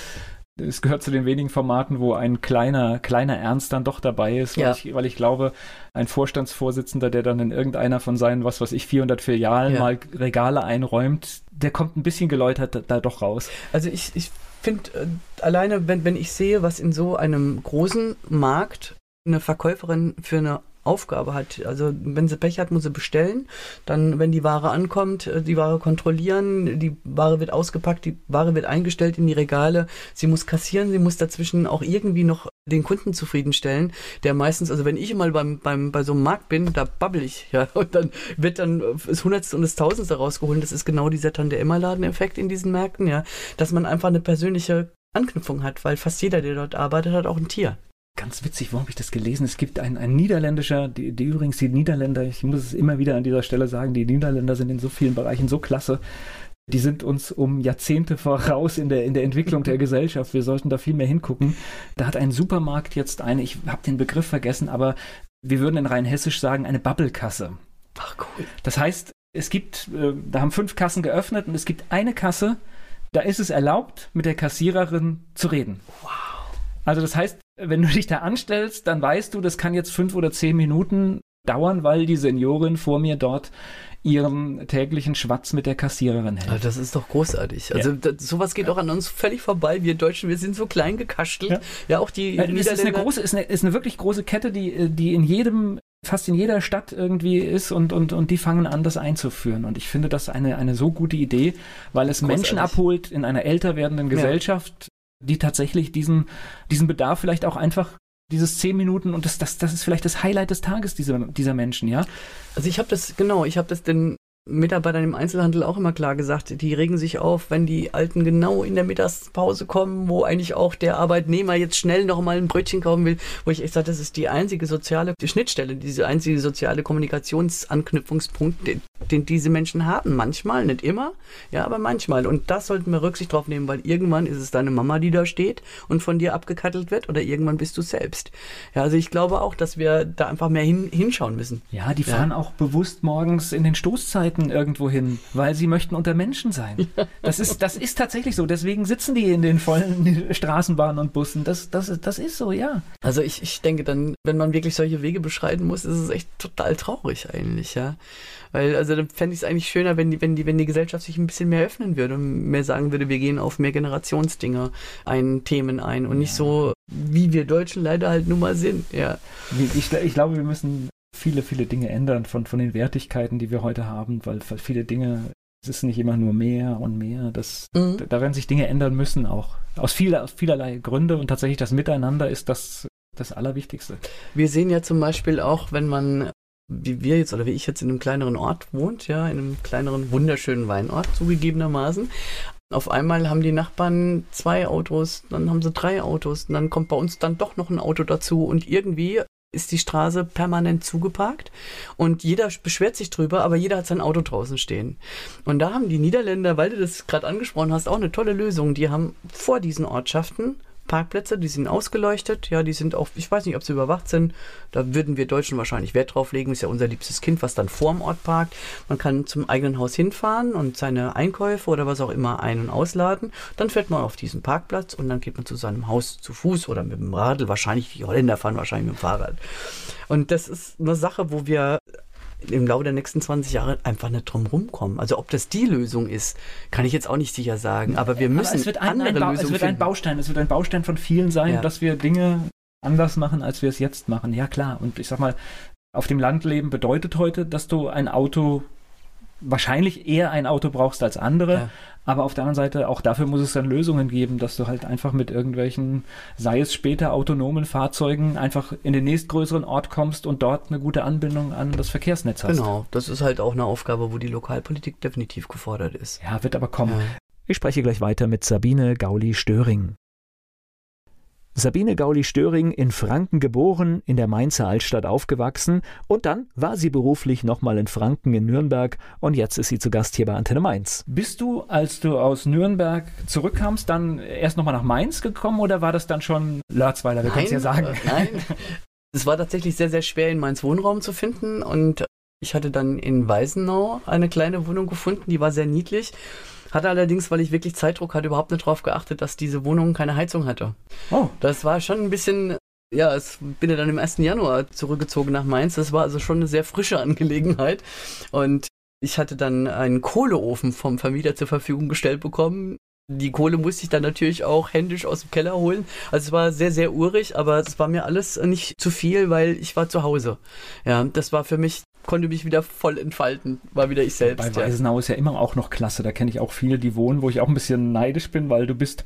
es gehört zu den wenigen Formaten, wo ein kleiner, kleiner Ernst dann doch dabei ist, weil, ja. ich, weil ich glaube, ein Vorstandsvorsitzender, der dann in irgendeiner von seinen, was weiß ich, 400 Filialen ja. mal Regale einräumt, der kommt ein bisschen geläutert da, da doch raus. Also ich, ich finde, äh, alleine, wenn, wenn ich sehe, was in so einem großen Markt eine Verkäuferin für eine Aufgabe hat. Also wenn sie Pech hat, muss sie bestellen. Dann, wenn die Ware ankommt, äh, die Ware kontrollieren, die Ware wird ausgepackt, die Ware wird eingestellt in die Regale. Sie muss kassieren, sie muss dazwischen auch irgendwie noch den Kunden zufriedenstellen, der meistens, also wenn ich mal beim, beim, bei so einem Markt bin, da babbel ich, ja, und dann wird dann das Hundertste und das Tausendste rausgeholt. Das ist genau dieser Tante-Emma-Laden-Effekt in diesen Märkten, ja, dass man einfach eine persönliche Anknüpfung hat, weil fast jeder, der dort arbeitet, hat auch ein Tier ganz witzig, wo habe ich das gelesen? Es gibt ein, ein niederländischer, die, die, übrigens die Niederländer, ich muss es immer wieder an dieser Stelle sagen, die Niederländer sind in so vielen Bereichen so klasse. Die sind uns um Jahrzehnte voraus in der, in der Entwicklung der Gesellschaft. Wir sollten da viel mehr hingucken. Da hat ein Supermarkt jetzt eine, ich habe den Begriff vergessen, aber wir würden in Rheinhessisch sagen, eine Bubblekasse. Ach cool. Das heißt, es gibt, äh, da haben fünf Kassen geöffnet und es gibt eine Kasse, da ist es erlaubt, mit der Kassiererin zu reden. Wow. Also das heißt, wenn du dich da anstellst, dann weißt du, das kann jetzt fünf oder zehn Minuten dauern, weil die Seniorin vor mir dort ihren täglichen Schwatz mit der Kassiererin hält. Also das ist doch großartig. Also ja. das, sowas geht auch an uns völlig vorbei. Wir Deutschen, wir sind so klein gekastelt. Ja, ja auch die ja, es ist eine große, ist eine, ist eine wirklich große Kette, die, die in jedem fast in jeder Stadt irgendwie ist und, und, und die fangen an, das einzuführen. Und ich finde das eine, eine so gute Idee, weil es Großartig. Menschen abholt in einer älter werdenden Gesellschaft, die tatsächlich diesen, diesen Bedarf vielleicht auch einfach dieses zehn Minuten und das, das, das ist vielleicht das Highlight des Tages dieser, dieser Menschen, ja? Also ich habe das, genau, ich habe das den Mitarbeitern im Einzelhandel auch immer klar gesagt, die regen sich auf, wenn die Alten genau in der Mittagspause kommen, wo eigentlich auch der Arbeitnehmer jetzt schnell noch mal ein Brötchen kaufen will, wo ich echt sage, das ist die einzige soziale die Schnittstelle, diese einzige soziale Kommunikationsanknüpfungspunkt, den, den diese Menschen haben. Manchmal, nicht immer, ja, aber manchmal. Und das sollten wir Rücksicht drauf nehmen, weil irgendwann ist es deine Mama, die da steht und von dir abgekattelt wird oder irgendwann bist du selbst. Ja, also ich glaube auch, dass wir da einfach mehr hin, hinschauen müssen. Ja, die fahren ja. auch bewusst morgens in den Stoßzeiten Leuten irgendwo hin, weil sie möchten unter Menschen sein. Das ist, das ist tatsächlich so. Deswegen sitzen die in den vollen Straßenbahnen und Bussen. Das, das, das ist so, ja. Also ich, ich denke dann, wenn man wirklich solche Wege beschreiten muss, ist es echt total traurig eigentlich, ja. Weil, also dann fände ich es eigentlich schöner, wenn die, wenn die, wenn die Gesellschaft sich ein bisschen mehr öffnen würde und mehr sagen würde, wir gehen auf mehr Generationsdinger ein, Themen ein und nicht so, wie wir Deutschen leider halt nun mal sind, ja. Ich, ich glaube, wir müssen viele, viele Dinge ändern von, von den Wertigkeiten, die wir heute haben, weil, weil viele Dinge, es ist nicht immer nur mehr und mehr. Das, mhm. da, da werden sich Dinge ändern müssen, auch aus, viel, aus vielerlei Gründe und tatsächlich das Miteinander ist das, das Allerwichtigste. Wir sehen ja zum Beispiel auch, wenn man wie wir jetzt oder wie ich jetzt in einem kleineren Ort wohnt, ja, in einem kleineren, wunderschönen Weinort zugegebenermaßen. Auf einmal haben die Nachbarn zwei Autos, dann haben sie drei Autos, und dann kommt bei uns dann doch noch ein Auto dazu und irgendwie ist die Straße permanent zugeparkt und jeder beschwert sich drüber, aber jeder hat sein Auto draußen stehen. Und da haben die Niederländer, weil du das gerade angesprochen hast, auch eine tolle Lösung. Die haben vor diesen Ortschaften Parkplätze, die sind ausgeleuchtet, ja, die sind auch, ich weiß nicht, ob sie überwacht sind. Da würden wir Deutschen wahrscheinlich Wert drauf legen. Ist ja unser liebstes Kind, was dann vorm Ort parkt. Man kann zum eigenen Haus hinfahren und seine Einkäufe oder was auch immer ein- und ausladen. Dann fährt man auf diesen Parkplatz und dann geht man zu seinem Haus zu Fuß oder mit dem Radl. Wahrscheinlich, die Holländer fahren wahrscheinlich mit dem Fahrrad. Und das ist eine Sache, wo wir im Laufe der nächsten 20 Jahre einfach nicht drum rumkommen. Also ob das die Lösung ist, kann ich jetzt auch nicht sicher sagen. Aber wir müssen aber es wird ein, andere ein Lösungen Es wird finden. ein Baustein, es wird ein Baustein von vielen sein, ja. dass wir Dinge anders machen, als wir es jetzt machen. Ja klar. Und ich sag mal, auf dem Land leben bedeutet heute, dass du ein Auto wahrscheinlich eher ein Auto brauchst als andere. Ja. Aber auf der anderen Seite, auch dafür muss es dann Lösungen geben, dass du halt einfach mit irgendwelchen, sei es später autonomen Fahrzeugen, einfach in den nächstgrößeren Ort kommst und dort eine gute Anbindung an das Verkehrsnetz hast. Genau, das ist halt auch eine Aufgabe, wo die Lokalpolitik definitiv gefordert ist. Ja, wird aber kommen. Ja. Ich spreche gleich weiter mit Sabine Gauli-Störing. Sabine Gauli-Störing in Franken geboren, in der Mainzer Altstadt aufgewachsen und dann war sie beruflich nochmal in Franken in Nürnberg und jetzt ist sie zu Gast hier bei Antenne Mainz. Bist du, als du aus Nürnberg zurückkamst, dann erst nochmal nach Mainz gekommen oder war das dann schon Lörzweiler, wir können es ja sagen? Äh, nein, es war tatsächlich sehr, sehr schwer in Mainz Wohnraum zu finden und ich hatte dann in Weisenau eine kleine Wohnung gefunden, die war sehr niedlich hatte allerdings, weil ich wirklich Zeitdruck hatte, überhaupt nicht darauf geachtet, dass diese Wohnung keine Heizung hatte. Oh. Das war schon ein bisschen ja, es bin ja dann im 1. Januar zurückgezogen nach Mainz. Das war also schon eine sehr frische Angelegenheit. Und ich hatte dann einen Kohleofen vom Vermieter zur Verfügung gestellt bekommen. Die Kohle musste ich dann natürlich auch händisch aus dem Keller holen. Also es war sehr, sehr urig, aber es war mir alles nicht zu viel, weil ich war zu Hause. Ja, das war für mich konnte mich wieder voll entfalten, war wieder ich selbst. Bei Weisenau ist ja immer auch noch klasse. Da kenne ich auch viele, die wohnen, wo ich auch ein bisschen neidisch bin, weil du bist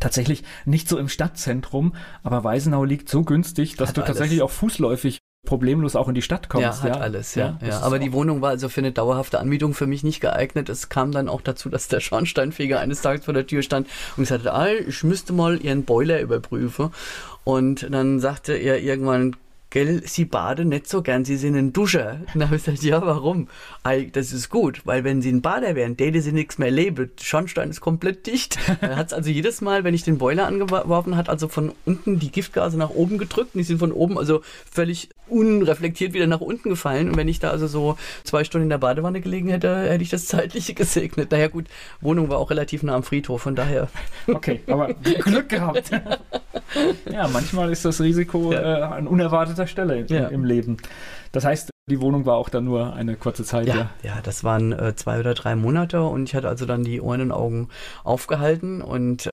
tatsächlich nicht so im Stadtzentrum, aber Weisenau liegt so günstig, dass hat du alles. tatsächlich auch fußläufig problemlos auch in die Stadt kommst. Ja, hat ja. alles, ja. ja, ja. Aber die Wohnung war also für eine dauerhafte Anmietung für mich nicht geeignet. Es kam dann auch dazu, dass der Schornsteinfeger eines Tages vor der Tür stand und gesagt hat, ich müsste mal ihren Boiler überprüfen. Und dann sagte er irgendwann, gell, sie baden nicht so gern, sie sind ein Duscher. Und dann habe ich gesagt, ja, warum? Das ist gut, weil wenn sie ein Bader wären, täte sie nichts mehr leben. Schornstein ist komplett dicht. Er hat es also jedes Mal, wenn ich den Boiler angeworfen hat, also von unten die Giftgase nach oben gedrückt und die sind von oben also völlig unreflektiert wieder nach unten gefallen. Und wenn ich da also so zwei Stunden in der Badewanne gelegen hätte, hätte ich das zeitliche gesegnet. Daher gut, Wohnung war auch relativ nah am Friedhof, von daher. Okay, aber Glück gehabt. ja, manchmal ist das Risiko ja. äh, an unerwarteter Stelle ja. im Leben. Das heißt, die Wohnung war auch dann nur eine kurze Zeit. Ja, ja. ja das waren äh, zwei oder drei Monate und ich hatte also dann die Ohren und Augen aufgehalten und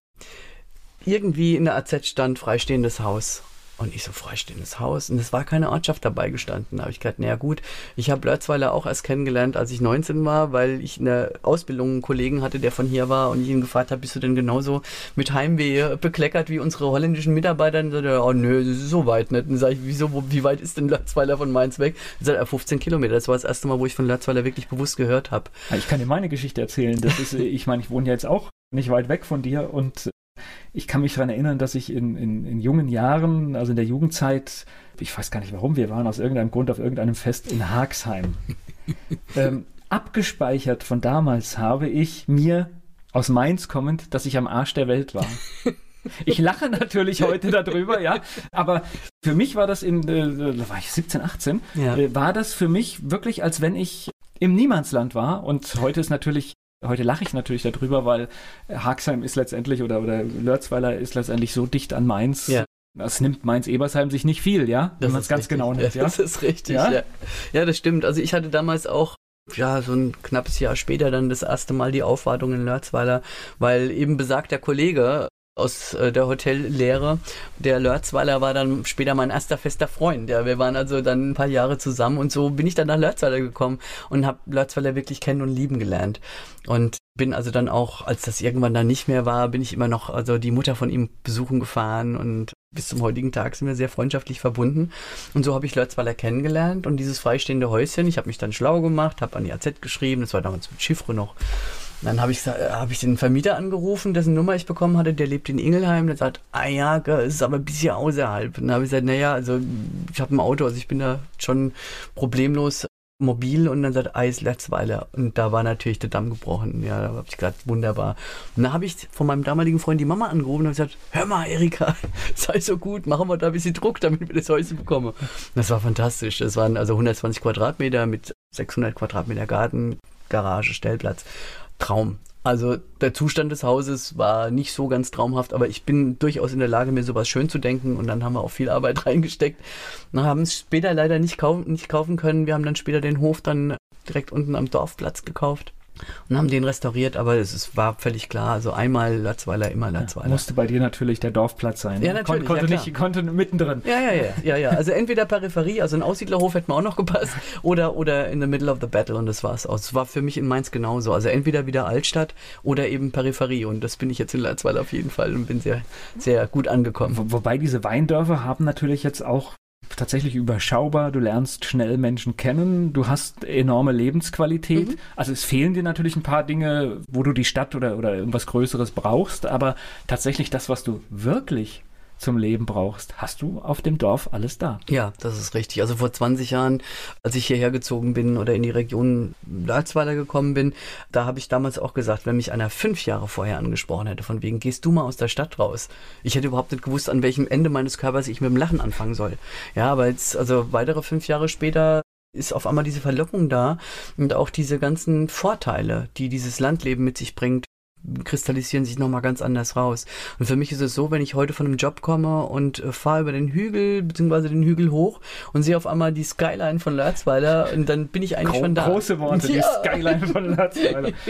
irgendwie in der AZ stand freistehendes Haus. Und ich so, freistehendes Haus. Und es war keine Ortschaft dabei gestanden. Da habe ich gedacht, naja gut, ich habe Lörzweiler auch erst kennengelernt, als ich 19 war, weil ich in der Ausbildung einen Kollegen hatte, der von hier war und ich ihn gefragt habe, bist du denn genauso mit Heimweh bekleckert wie unsere holländischen Mitarbeiter? Und sagte er, oh nö, das ist so weit nicht. Und sage ich, wieso, wo, wie weit ist denn Lörzweiler von Mainz weg? Und sagt er, 15 Kilometer. Das war das erste Mal, wo ich von Lörzweiler wirklich bewusst gehört habe. Ich kann dir meine Geschichte erzählen. Das ist, ich meine, ich wohne ja jetzt auch nicht weit weg von dir und ich kann mich daran erinnern, dass ich in, in, in jungen Jahren, also in der Jugendzeit, ich weiß gar nicht warum, wir waren aus irgendeinem Grund auf irgendeinem Fest in Haagsheim. ähm, abgespeichert von damals habe ich mir aus Mainz kommend, dass ich am Arsch der Welt war. Ich lache natürlich heute darüber, ja, aber für mich war das in, äh, da war ich 17, 18, ja. äh, war das für mich wirklich, als wenn ich im Niemandsland war und heute ist natürlich Heute lache ich natürlich darüber, weil Haxheim ist letztendlich oder, oder Lörzweiler ist letztendlich so dicht an Mainz. Ja. Das nimmt Mainz-Ebersheim sich nicht viel, ja? Wenn man es ganz genau nimmt, ja? Das ist richtig, ja? ja? Ja, das stimmt. Also ich hatte damals auch ja, so ein knappes Jahr später dann das erste Mal die Aufwartung in Lörzweiler, weil eben besagter Kollege aus äh, der Hotellehre. Der Lörzweiler war dann später mein erster fester Freund. Ja, wir waren also dann ein paar Jahre zusammen und so bin ich dann nach Lörzweiler gekommen und habe Lörzweiler wirklich kennen und lieben gelernt. Und bin also dann auch, als das irgendwann dann nicht mehr war, bin ich immer noch also die Mutter von ihm besuchen gefahren und bis zum heutigen Tag sind wir sehr freundschaftlich verbunden. Und so habe ich Lörzweiler kennengelernt und dieses freistehende Häuschen, ich habe mich dann schlau gemacht, habe an die AZ geschrieben, das war damals mit Chiffre noch dann habe ich, hab ich den Vermieter angerufen, dessen Nummer ich bekommen hatte, der lebt in Ingelheim. Der sagt, ah ja, es ist aber ein bisschen außerhalb. Und dann habe ich gesagt, naja, also ich habe ein Auto, also ich bin da schon problemlos mobil und dann sagt Eis Letzweiler und da war natürlich der Damm gebrochen. Ja, da habe ich gesagt, wunderbar. Und dann habe ich von meinem damaligen Freund die Mama angerufen und gesagt, hör mal, Erika, sei so gut, machen wir da ein bisschen Druck, damit wir das Häuschen bekommen. Das war fantastisch. Das waren also 120 Quadratmeter mit 600 Quadratmeter Garten, Garage, Stellplatz. Traum. Also der Zustand des Hauses war nicht so ganz traumhaft, aber ich bin durchaus in der Lage, mir sowas schön zu denken und dann haben wir auch viel Arbeit reingesteckt. Wir haben es später leider nicht kaufen, nicht kaufen können. Wir haben dann später den Hof dann direkt unten am Dorfplatz gekauft. Und haben den restauriert, aber es ist, war völlig klar, also einmal Latzweiler, immer Latzweiler. Ja, musste bei dir natürlich der Dorfplatz sein. Ne? Ja, natürlich. Kon konnte, ja, nicht, konnte mittendrin. Ja, ja, ja, ja, ja. Also entweder Peripherie, also ein Aussiedlerhof hätte mir auch noch gepasst, oder, oder in the middle of the battle und das war's. Es war für mich in Mainz genauso. Also entweder wieder Altstadt oder eben Peripherie und das bin ich jetzt in Latzweiler auf jeden Fall und bin sehr, sehr gut angekommen. Wo, wobei diese Weindörfer haben natürlich jetzt auch tatsächlich überschaubar, du lernst schnell Menschen kennen, du hast enorme Lebensqualität. Mhm. Also es fehlen dir natürlich ein paar Dinge, wo du die Stadt oder, oder irgendwas Größeres brauchst, aber tatsächlich das, was du wirklich zum Leben brauchst, hast du auf dem Dorf alles da. Ja, das ist richtig. Also vor 20 Jahren, als ich hierher gezogen bin oder in die Region Larzweiler gekommen bin, da habe ich damals auch gesagt, wenn mich einer fünf Jahre vorher angesprochen hätte, von wegen, gehst du mal aus der Stadt raus. Ich hätte überhaupt nicht gewusst, an welchem Ende meines Körpers ich mit dem Lachen anfangen soll. Ja, aber jetzt, also weitere fünf Jahre später ist auf einmal diese Verlockung da und auch diese ganzen Vorteile, die dieses Landleben mit sich bringt kristallisieren sich nochmal ganz anders raus. Und für mich ist es so, wenn ich heute von einem Job komme und äh, fahre über den Hügel, beziehungsweise den Hügel hoch und sehe auf einmal die Skyline von Lörzweiler und dann bin ich eigentlich Gro schon da. Große Worte, ja. die Skyline von Lörzweiler.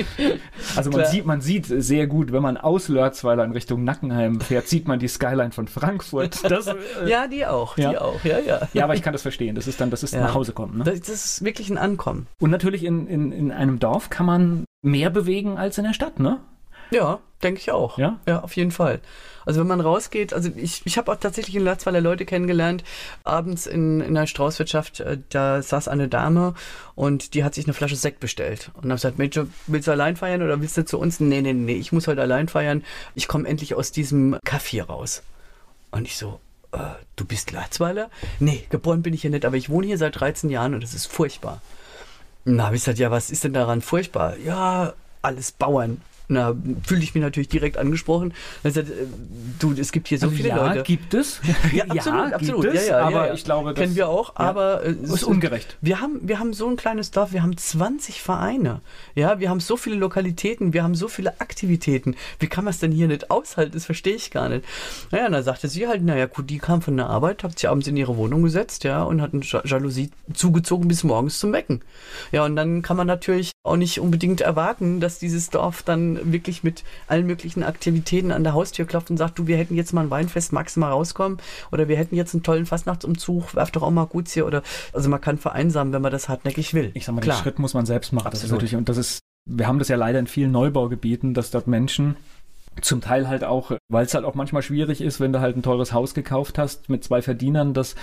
Also man sieht, man sieht sehr gut, wenn man aus Lörzweiler in Richtung Nackenheim fährt, sieht man die Skyline von Frankfurt. Das, äh, ja, die auch, ja. die auch, ja, ja. Ja, aber ich kann das verstehen. Das ist dann, das ist ja. nach Hause kommen. Ne? Das, das, ist wirklich ein Ankommen. Und natürlich in, in, in einem Dorf kann man mehr bewegen als in der Stadt, ne? Ja, denke ich auch. Ja? Ja, auf jeden Fall. Also wenn man rausgeht, also ich, ich habe auch tatsächlich in Latzweiler Leute kennengelernt, abends in, in der Straußwirtschaft, äh, da saß eine Dame und die hat sich eine Flasche Sekt bestellt. Und habe gesagt, Mensch, willst du allein feiern oder willst du zu uns? Nee, nee, nee, ich muss heute allein feiern. Ich komme endlich aus diesem Kaffee raus. Und ich so, äh, du bist Latzweiler? Nee, geboren bin ich hier nicht, aber ich wohne hier seit 13 Jahren und es ist furchtbar. Na, habe ich gesagt, ja, was ist denn daran furchtbar? Ja, alles Bauern. Na, fühle ich mich natürlich direkt angesprochen. Also, du, es gibt hier so also viele ja, Leute. gibt es. ja, absolut, ja, absolut. Es, ja, ja, aber ja, ich glaube, das kennen wir auch. Aber äh, es ist ungerecht. Wir haben, wir haben so ein kleines Dorf. Wir haben 20 Vereine. Ja, wir haben so viele Lokalitäten. Wir haben so viele Aktivitäten. Wie kann man es denn hier nicht aushalten? Das verstehe ich gar nicht. Naja, dann sagte sie halt, naja, gut, die kam von der Arbeit, hat sich abends in ihre Wohnung gesetzt, ja, und hat eine Jalousie zugezogen bis morgens zum Wecken. Ja, und dann kann man natürlich auch nicht unbedingt erwarten, dass dieses Dorf dann wirklich mit allen möglichen Aktivitäten an der Haustür klopft und sagt, du, wir hätten jetzt mal ein Weinfest, magst du mal rauskommen? Oder wir hätten jetzt einen tollen Fastnachtsumzug, werf doch auch mal gut hier. Oder also man kann vereinsamen, wenn man das hartnäckig will. Ich sag mal, Klar. den Schritt muss man selbst machen. Das ist natürlich, und das ist, wir haben das ja leider in vielen Neubaugebieten, dass dort Menschen zum Teil halt auch, weil es halt auch manchmal schwierig ist, wenn du halt ein teures Haus gekauft hast, mit zwei Verdienern das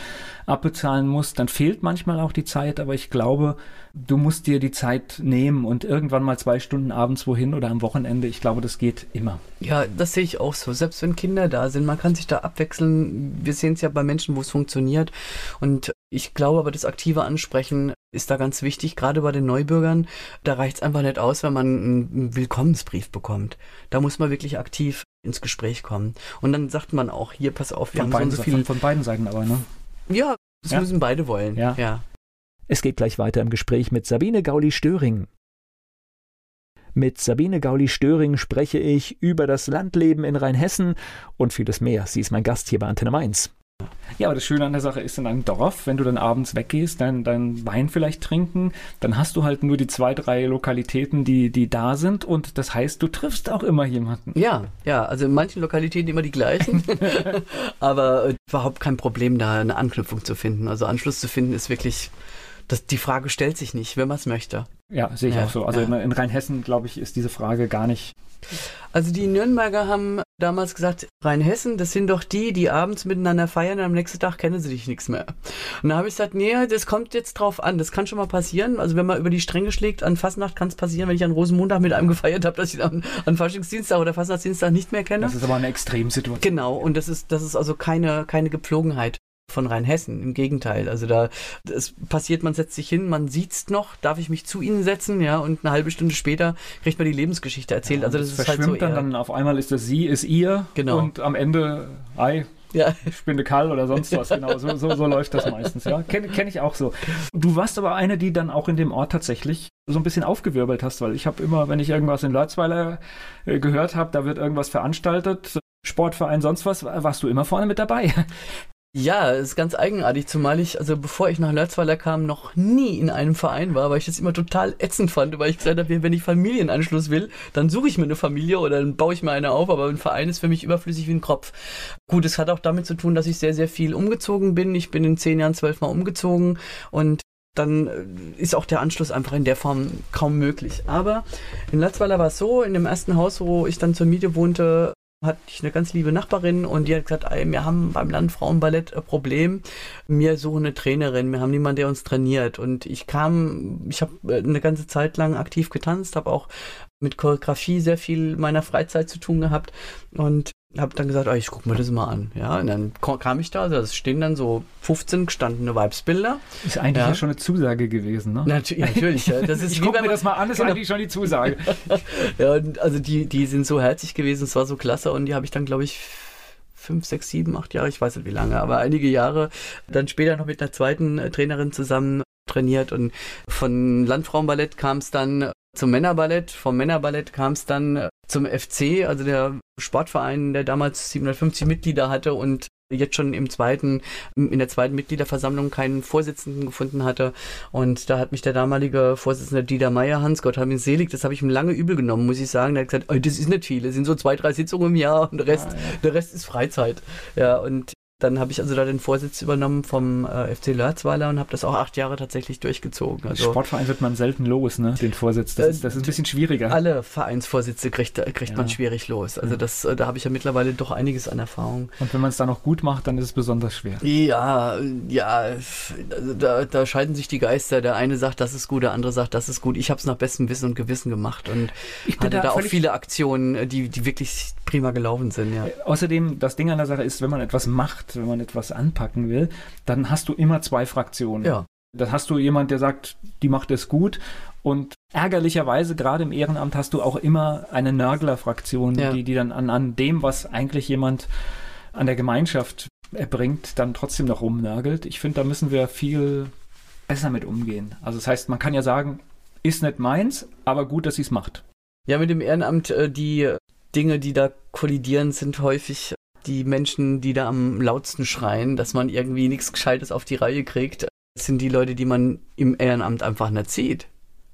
abbezahlen musst, dann fehlt manchmal auch die Zeit, aber ich glaube, du musst dir die Zeit nehmen und irgendwann mal zwei Stunden abends wohin oder am Wochenende, ich glaube, das geht immer. Ja, das sehe ich auch so. Selbst wenn Kinder da sind, man kann sich da abwechseln. Wir sehen es ja bei Menschen, wo es funktioniert. Und ich glaube aber, das aktive Ansprechen ist da ganz wichtig, gerade bei den Neubürgern. Da reicht es einfach nicht aus, wenn man einen Willkommensbrief bekommt. Da muss man wirklich aktiv ins Gespräch kommen. Und dann sagt man auch, hier, pass auf, wir von haben so viel. Von, von, beiden Seiten aber, ne? Ja, das ja. müssen beide wollen. Ja. ja. Es geht gleich weiter im Gespräch mit Sabine Gauli-Störing. Mit Sabine Gauli-Störing spreche ich über das Landleben in Rheinhessen und vieles mehr. Sie ist mein Gast hier bei Antenne Mainz. Ja, aber das Schöne an der Sache ist in einem Dorf, wenn du dann abends weggehst, dein, dein Wein vielleicht trinken, dann hast du halt nur die zwei, drei Lokalitäten, die, die da sind und das heißt, du triffst auch immer jemanden. Ja, ja, also in manchen Lokalitäten immer die gleichen, aber äh, überhaupt kein Problem, da eine Anknüpfung zu finden. Also Anschluss zu finden ist wirklich, das, die Frage stellt sich nicht, wenn man es möchte. Ja, sehe ich ja, auch so. Also ja. in, in Rheinhessen, glaube ich, ist diese Frage gar nicht also die Nürnberger haben damals gesagt, Rheinhessen, das sind doch die, die abends miteinander feiern und am nächsten Tag kennen sie dich nichts mehr. Und da habe ich gesagt, nee, das kommt jetzt drauf an, das kann schon mal passieren. Also wenn man über die Stränge schlägt, an Fastnacht kann es passieren, wenn ich an Rosenmontag mit einem gefeiert habe, dass ich an, an Faschingsdienstag oder Fastnachtsdienstag nicht mehr kenne. Das ist aber eine Extremsituation. Genau, und das ist, das ist also keine, keine Gepflogenheit von Rheinhessen. Im Gegenteil. Also da es passiert, man setzt sich hin, man sieht's noch, darf ich mich zu ihnen setzen, ja, und eine halbe Stunde später kriegt man die Lebensgeschichte erzählt. Ja, also das, das ist halt so dann, dann auf einmal ist das sie, ist ihr genau. und am Ende, ei, ja. Spinde Kall oder sonst was, genau. So, so, so läuft das meistens, ja. Kenne kenn ich auch so. Du warst aber eine, die dann auch in dem Ort tatsächlich so ein bisschen aufgewirbelt hast, weil ich habe immer, wenn ich irgendwas in Leutzweiler äh, gehört habe, da wird irgendwas veranstaltet, Sportverein, sonst was, warst du immer vorne mit dabei. Ja, ist ganz eigenartig, zumal ich, also bevor ich nach Lörzweiler kam, noch nie in einem Verein war, weil ich das immer total ätzend fand, weil ich gesagt habe, wenn ich Familienanschluss will, dann suche ich mir eine Familie oder dann baue ich mir eine auf, aber ein Verein ist für mich überflüssig wie ein Kropf. Gut, es hat auch damit zu tun, dass ich sehr, sehr viel umgezogen bin. Ich bin in zehn Jahren zwölfmal umgezogen und dann äh, ist auch der Anschluss einfach in der Form kaum möglich. Aber in Latzweiler war es so, in dem ersten Haus, wo ich dann zur Miete wohnte, hatte ich eine ganz liebe Nachbarin und die hat gesagt, ey, wir haben beim Landfrauenballett ein Problem. Wir suchen eine Trainerin, wir haben niemanden, der uns trainiert. Und ich kam, ich habe äh, eine ganze Zeit lang aktiv getanzt, habe auch mit Choreografie sehr viel meiner Freizeit zu tun gehabt und habe dann gesagt, oh, ich gucke mir das mal an. Ja, und dann kam ich da, also es stehen dann so 15 gestandene Weibsbilder. Ist eigentlich ja, ja schon eine Zusage gewesen, ne? Natürlich, natürlich. Ja. Das ist ich gucke mir das mal an, ist genau. eigentlich schon die Zusage. ja, und also die, die sind so herzlich gewesen, es war so klasse und die habe ich dann, glaube ich, fünf, sechs, sieben, acht Jahre, ich weiß nicht wie lange, aber einige Jahre dann später noch mit einer zweiten Trainerin zusammen trainiert und von Landfrauenballett kam es dann zum Männerballett. Vom Männerballett kam es dann zum FC, also der Sportverein, der damals 750 Mitglieder hatte und jetzt schon im zweiten, in der zweiten Mitgliederversammlung keinen Vorsitzenden gefunden hatte. Und da hat mich der damalige Vorsitzende Dieter Meyer, Hans Gott haben ihn selig, das habe ich ihm lange übel genommen, muss ich sagen. Der hat gesagt, oh, das ist nicht viel, es sind so zwei, drei Sitzungen im Jahr und der Rest, ah, ja. der Rest ist Freizeit. Ja, und dann habe ich also da den Vorsitz übernommen vom äh, FC Lörzweiler und habe das auch acht Jahre tatsächlich durchgezogen. Also, Sportverein wird man selten los, ne? Den Vorsitz. Das, äh, ist, das ist ein bisschen schwieriger. Alle Vereinsvorsitze kriegt, kriegt ja. man schwierig los. Also das, äh, da habe ich ja mittlerweile doch einiges an Erfahrung. Und wenn man es dann noch gut macht, dann ist es besonders schwer. Ja, ja, also da, da scheiden sich die Geister. Der eine sagt, das ist gut, der andere sagt, das ist gut. Ich habe es nach bestem Wissen und Gewissen gemacht und ich hatte da, da auch viele Aktionen, die, die wirklich prima gelaufen sind. Ja. Außerdem, das Ding an der Sache ist, wenn man etwas macht, wenn man etwas anpacken will, dann hast du immer zwei Fraktionen. Ja. Dann hast du jemand, der sagt, die macht es gut. Und ärgerlicherweise, gerade im Ehrenamt, hast du auch immer eine Nörgler-Fraktion, ja. die, die dann an, an dem, was eigentlich jemand an der Gemeinschaft erbringt, dann trotzdem noch rumnörgelt. Ich finde, da müssen wir viel besser mit umgehen. Also das heißt, man kann ja sagen, ist nicht meins, aber gut, dass sie es macht. Ja, mit dem Ehrenamt, äh, die Dinge, die da kollidieren, sind häufig die Menschen, die da am lautsten schreien, dass man irgendwie nichts Gescheites auf die Reihe kriegt, sind die Leute, die man im Ehrenamt einfach nicht sieht.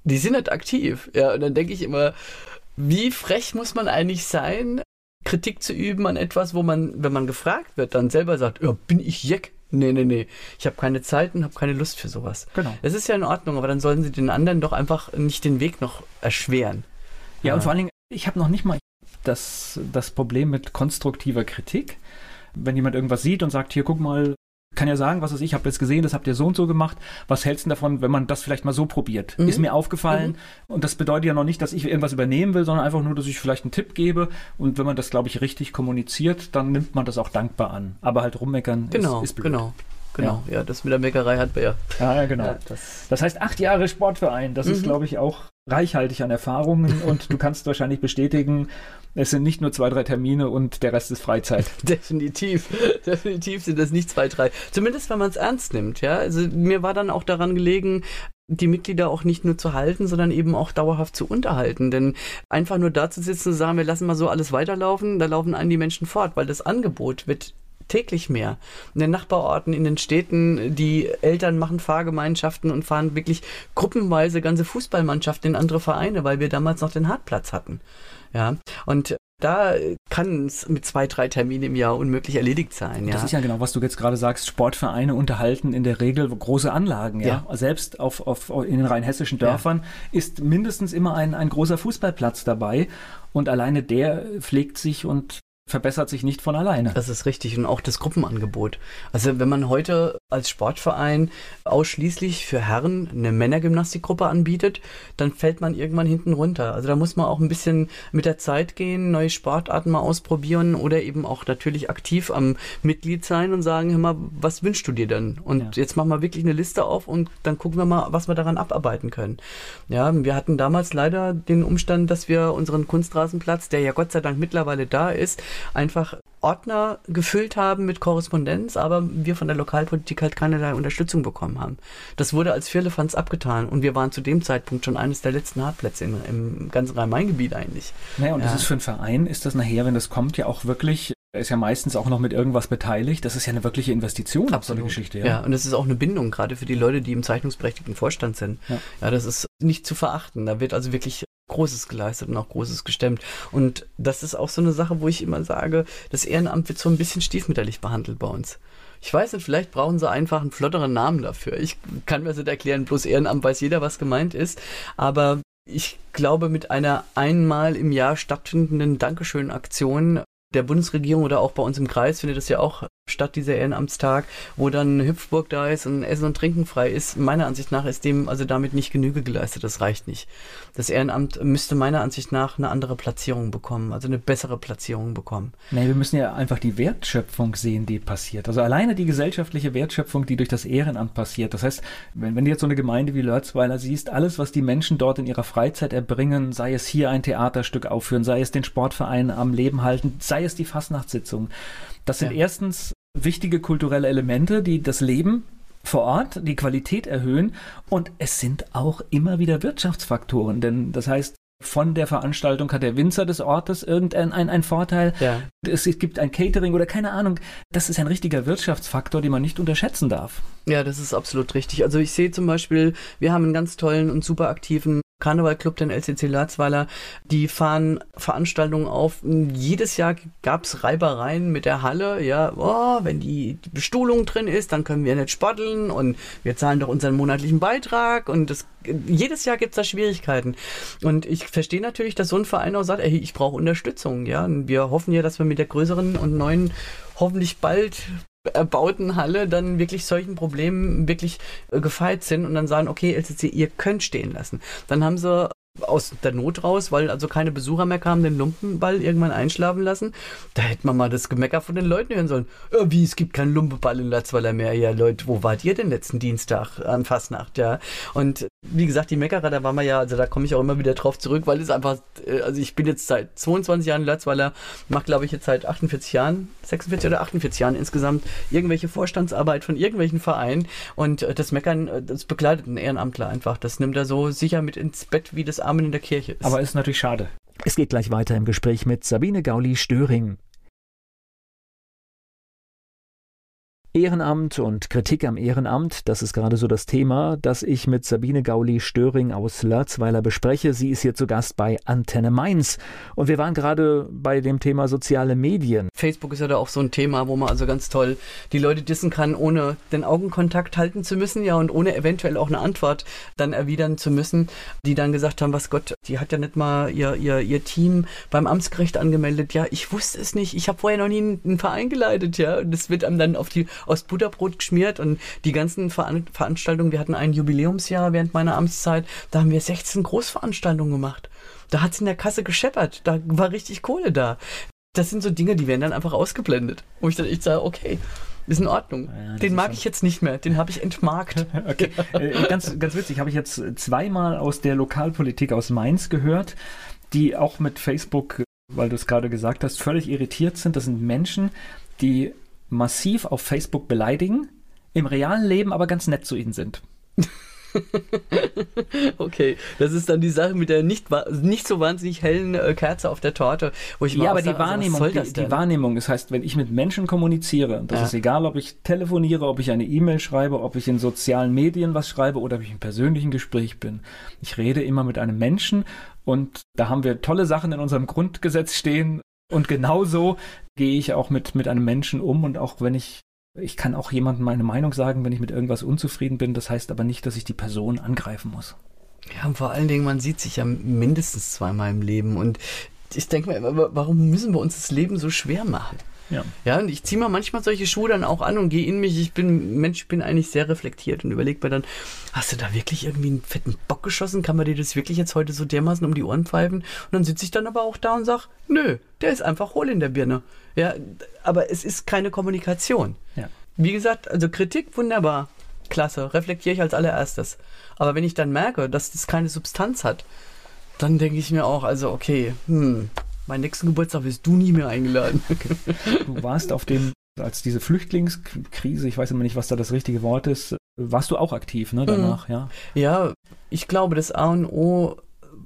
Die sind nicht aktiv. Ja, und dann denke ich immer, wie frech muss man eigentlich sein, Kritik zu üben an etwas, wo man, wenn man gefragt wird, dann selber sagt, ja, bin ich Jeck? Nee, nee, nee. Ich habe keine Zeit und habe keine Lust für sowas. Genau. Das ist ja in Ordnung, aber dann sollen sie den anderen doch einfach nicht den Weg noch erschweren. Ja, ja. und vor allen Dingen, ich habe noch nicht mal das, das Problem mit konstruktiver Kritik. Wenn jemand irgendwas sieht und sagt, hier, guck mal, kann ja sagen, was ist ich habe jetzt gesehen, das habt ihr so und so gemacht. Was hältst du davon, wenn man das vielleicht mal so probiert? Mhm. Ist mir aufgefallen. Mhm. Und das bedeutet ja noch nicht, dass ich irgendwas übernehmen will, sondern einfach nur, dass ich vielleicht einen Tipp gebe. Und wenn man das, glaube ich, richtig kommuniziert, dann nimmt man das auch dankbar an. Aber halt rummeckern genau, ist, ist blöd. Genau. Genau, ja. ja. das mit der Meckerei hat Bär. Ja, ja, genau. Ja, das, das, heißt, acht Jahre Sportverein, das mhm. ist, glaube ich, auch reichhaltig an Erfahrungen und du kannst wahrscheinlich bestätigen, es sind nicht nur zwei, drei Termine und der Rest ist Freizeit. Definitiv, definitiv sind das nicht zwei, drei. Zumindest wenn man es ernst nimmt, ja. Also mir war dann auch daran gelegen, die Mitglieder auch nicht nur zu halten, sondern eben auch dauerhaft zu unterhalten. Denn einfach nur da zu sitzen und sagen, wir lassen mal so alles weiterlaufen, da laufen einen die Menschen fort, weil das Angebot wird täglich mehr. In den Nachbarorten, in den Städten, die Eltern machen Fahrgemeinschaften und fahren wirklich gruppenweise ganze Fußballmannschaften in andere Vereine, weil wir damals noch den Hartplatz hatten. Ja, und da kann es mit zwei, drei Terminen im Jahr unmöglich erledigt sein. Ja? Das ist ja genau, was du jetzt gerade sagst. Sportvereine unterhalten in der Regel große Anlagen. Ja? ja. Selbst auf, auf, in den rheinhessischen Dörfern ja. ist mindestens immer ein, ein großer Fußballplatz dabei. Und alleine der pflegt sich und verbessert sich nicht von alleine. Das ist richtig und auch das Gruppenangebot. Also wenn man heute als Sportverein ausschließlich für Herren eine Männergymnastikgruppe anbietet, dann fällt man irgendwann hinten runter. Also da muss man auch ein bisschen mit der Zeit gehen, neue Sportarten mal ausprobieren oder eben auch natürlich aktiv am Mitglied sein und sagen, hör mal, was wünschst du dir denn? Und ja. jetzt machen wir wirklich eine Liste auf und dann gucken wir mal, was wir daran abarbeiten können. Ja, wir hatten damals leider den Umstand, dass wir unseren Kunstrasenplatz, der ja Gott sei Dank mittlerweile da ist, einfach Ordner gefüllt haben mit Korrespondenz, aber wir von der Lokalpolitik halt keinerlei Unterstützung bekommen haben. Das wurde als Firlefanz abgetan und wir waren zu dem Zeitpunkt schon eines der letzten Hartplätze im, im ganzen Rhein-Main-Gebiet eigentlich. Naja, und ja. das ist für einen Verein, ist das nachher, wenn das kommt, ja auch wirklich ist ja meistens auch noch mit irgendwas beteiligt. Das ist ja eine wirkliche Investition, Absolut. so Geschichte. Ja. ja, und das ist auch eine Bindung, gerade für die Leute, die im zeichnungsberechtigten Vorstand sind. Ja. ja, das ist nicht zu verachten. Da wird also wirklich Großes geleistet und auch Großes gestemmt. Und das ist auch so eine Sache, wo ich immer sage, das Ehrenamt wird so ein bisschen stiefmütterlich behandelt bei uns. Ich weiß nicht, vielleicht brauchen sie einfach einen flotteren Namen dafür. Ich kann mir das nicht erklären, bloß Ehrenamt weiß jeder, was gemeint ist. Aber ich glaube, mit einer einmal im Jahr stattfindenden Dankeschön-Aktion der Bundesregierung oder auch bei uns im Kreis findet es ja auch statt, dieser Ehrenamtstag, wo dann Hüpfburg da ist und Essen und Trinken frei ist. Meiner Ansicht nach ist dem also damit nicht Genüge geleistet. Das reicht nicht. Das Ehrenamt müsste meiner Ansicht nach eine andere Platzierung bekommen, also eine bessere Platzierung bekommen. Nee, wir müssen ja einfach die Wertschöpfung sehen, die passiert. Also alleine die gesellschaftliche Wertschöpfung, die durch das Ehrenamt passiert. Das heißt, wenn, wenn du jetzt so eine Gemeinde wie Lörzweiler siehst, alles, was die Menschen dort in ihrer Freizeit erbringen, sei es hier ein Theaterstück aufführen, sei es den Sportverein am Leben halten, sei es die Fastnachtssitzung. Das sind ja. erstens wichtige kulturelle Elemente, die das Leben vor Ort, die Qualität erhöhen und es sind auch immer wieder Wirtschaftsfaktoren, denn das heißt, von der Veranstaltung hat der Winzer des Ortes irgendeinen ein, ein Vorteil. Ja. Es, es, gibt ein Catering oder keine Ahnung. Das ist ein richtiger Wirtschaftsfaktor, den man nicht unterschätzen darf. Ja, das ist absolut richtig. Also ich sehe zum Beispiel, wir haben einen ganz tollen und super aktiven Karnevalclub, den LCC Larzweiler, die fahren Veranstaltungen auf. Jedes Jahr gab's Reibereien mit der Halle. Ja, oh, wenn die, Bestuhlung drin ist, dann können wir nicht spotteln und wir zahlen doch unseren monatlichen Beitrag und das, jedes Jahr gibt's da Schwierigkeiten. Und ich verstehe natürlich, dass so ein Verein auch sagt, ey, ich brauche Unterstützung. Ja, und wir hoffen ja, dass wir mit der größeren und neuen hoffentlich bald erbauten Halle dann wirklich solchen Problemen wirklich äh, gefeit sind und dann sagen, okay, LCC, ihr könnt stehen lassen. Dann haben sie aus der Not raus, weil also keine Besucher mehr kamen, den Lumpenball irgendwann einschlafen lassen. Da hätte man mal das Gemecker von den Leuten hören sollen. Wie, es gibt keinen Lumpenball in Latzweiler mehr. Ja, Leute, wo wart ihr denn letzten Dienstag an Fastnacht? Ja, und wie gesagt, die Meckerer, da waren wir ja, also da komme ich auch immer wieder drauf zurück, weil es einfach, äh, also ich bin jetzt seit 22 Jahren in Latzweiler, mache glaube ich jetzt seit 48 Jahren, 46 oder 48 Jahren insgesamt irgendwelche Vorstandsarbeit von irgendwelchen Vereinen und äh, das Meckern, äh, das begleitet ein Ehrenamtler einfach. Das nimmt er so sicher mit ins Bett, wie das Amen in der Kirche ist. Aber ist natürlich schade. Es geht gleich weiter im Gespräch mit Sabine Gauli-Störing. Ehrenamt und Kritik am Ehrenamt, das ist gerade so das Thema, das ich mit Sabine Gauli-Störing aus Lörzweiler bespreche. Sie ist hier zu Gast bei Antenne Mainz. Und wir waren gerade bei dem Thema soziale Medien. Facebook ist ja da auch so ein Thema, wo man also ganz toll die Leute dissen kann, ohne den Augenkontakt halten zu müssen, ja, und ohne eventuell auch eine Antwort dann erwidern zu müssen, die dann gesagt haben, was Gott, die hat ja nicht mal ihr, ihr, ihr Team beim Amtsgericht angemeldet. Ja, ich wusste es nicht. Ich habe vorher noch nie einen Verein geleitet, ja. Und das wird einem dann auf die aus Butterbrot geschmiert und die ganzen Veran Veranstaltungen, wir hatten ein Jubiläumsjahr während meiner Amtszeit, da haben wir 16 Großveranstaltungen gemacht. Da hat es in der Kasse gescheppert, da war richtig Kohle da. Das sind so Dinge, die werden dann einfach ausgeblendet. Wo ich dann echt sage, okay, ist in Ordnung. Ja, den mag ich jetzt nicht mehr, den habe ich entmarkt. okay. Äh, ganz, ganz witzig, habe ich jetzt zweimal aus der Lokalpolitik aus Mainz gehört, die auch mit Facebook, weil du es gerade gesagt hast, völlig irritiert sind. Das sind Menschen, die massiv auf Facebook beleidigen, im realen Leben aber ganz nett zu ihnen sind. okay, das ist dann die Sache mit der nicht, nicht so wahnsinnig hellen äh, Kerze auf der Torte, wo ich Ja, aber die sage, Wahrnehmung, also die, die, Wahrnehmung, das heißt, wenn ich mit Menschen kommuniziere, das ja. ist egal, ob ich telefoniere, ob ich eine E-Mail schreibe, ob ich in sozialen Medien was schreibe oder ob ich im persönlichen Gespräch bin. Ich rede immer mit einem Menschen und da haben wir tolle Sachen in unserem Grundgesetz stehen, und genauso gehe ich auch mit, mit einem Menschen um und auch wenn ich, ich kann auch jemandem meine Meinung sagen, wenn ich mit irgendwas unzufrieden bin. Das heißt aber nicht, dass ich die Person angreifen muss. Ja, und vor allen Dingen, man sieht sich ja mindestens zweimal im Leben und ich denke mir, warum müssen wir uns das Leben so schwer machen? Ja. ja, und ich ziehe mal manchmal solche Schuhe dann auch an und gehe in mich. Ich bin, Mensch, ich bin eigentlich sehr reflektiert und überlege mir dann, hast du da wirklich irgendwie einen fetten Bock geschossen? Kann man dir das wirklich jetzt heute so dermaßen um die Ohren pfeifen? Und dann sitze ich dann aber auch da und sage, nö, der ist einfach hohl in der Birne. Ja, aber es ist keine Kommunikation. Ja. Wie gesagt, also Kritik, wunderbar. Klasse, reflektiere ich als allererstes. Aber wenn ich dann merke, dass das keine Substanz hat, dann denke ich mir auch, also okay, hm, Meinen nächsten Geburtstag wirst du nie mehr eingeladen. du warst auf dem, als diese Flüchtlingskrise, ich weiß immer nicht, was da das richtige Wort ist, warst du auch aktiv, ne, danach, mhm. ja? Ja, ich glaube, das A und O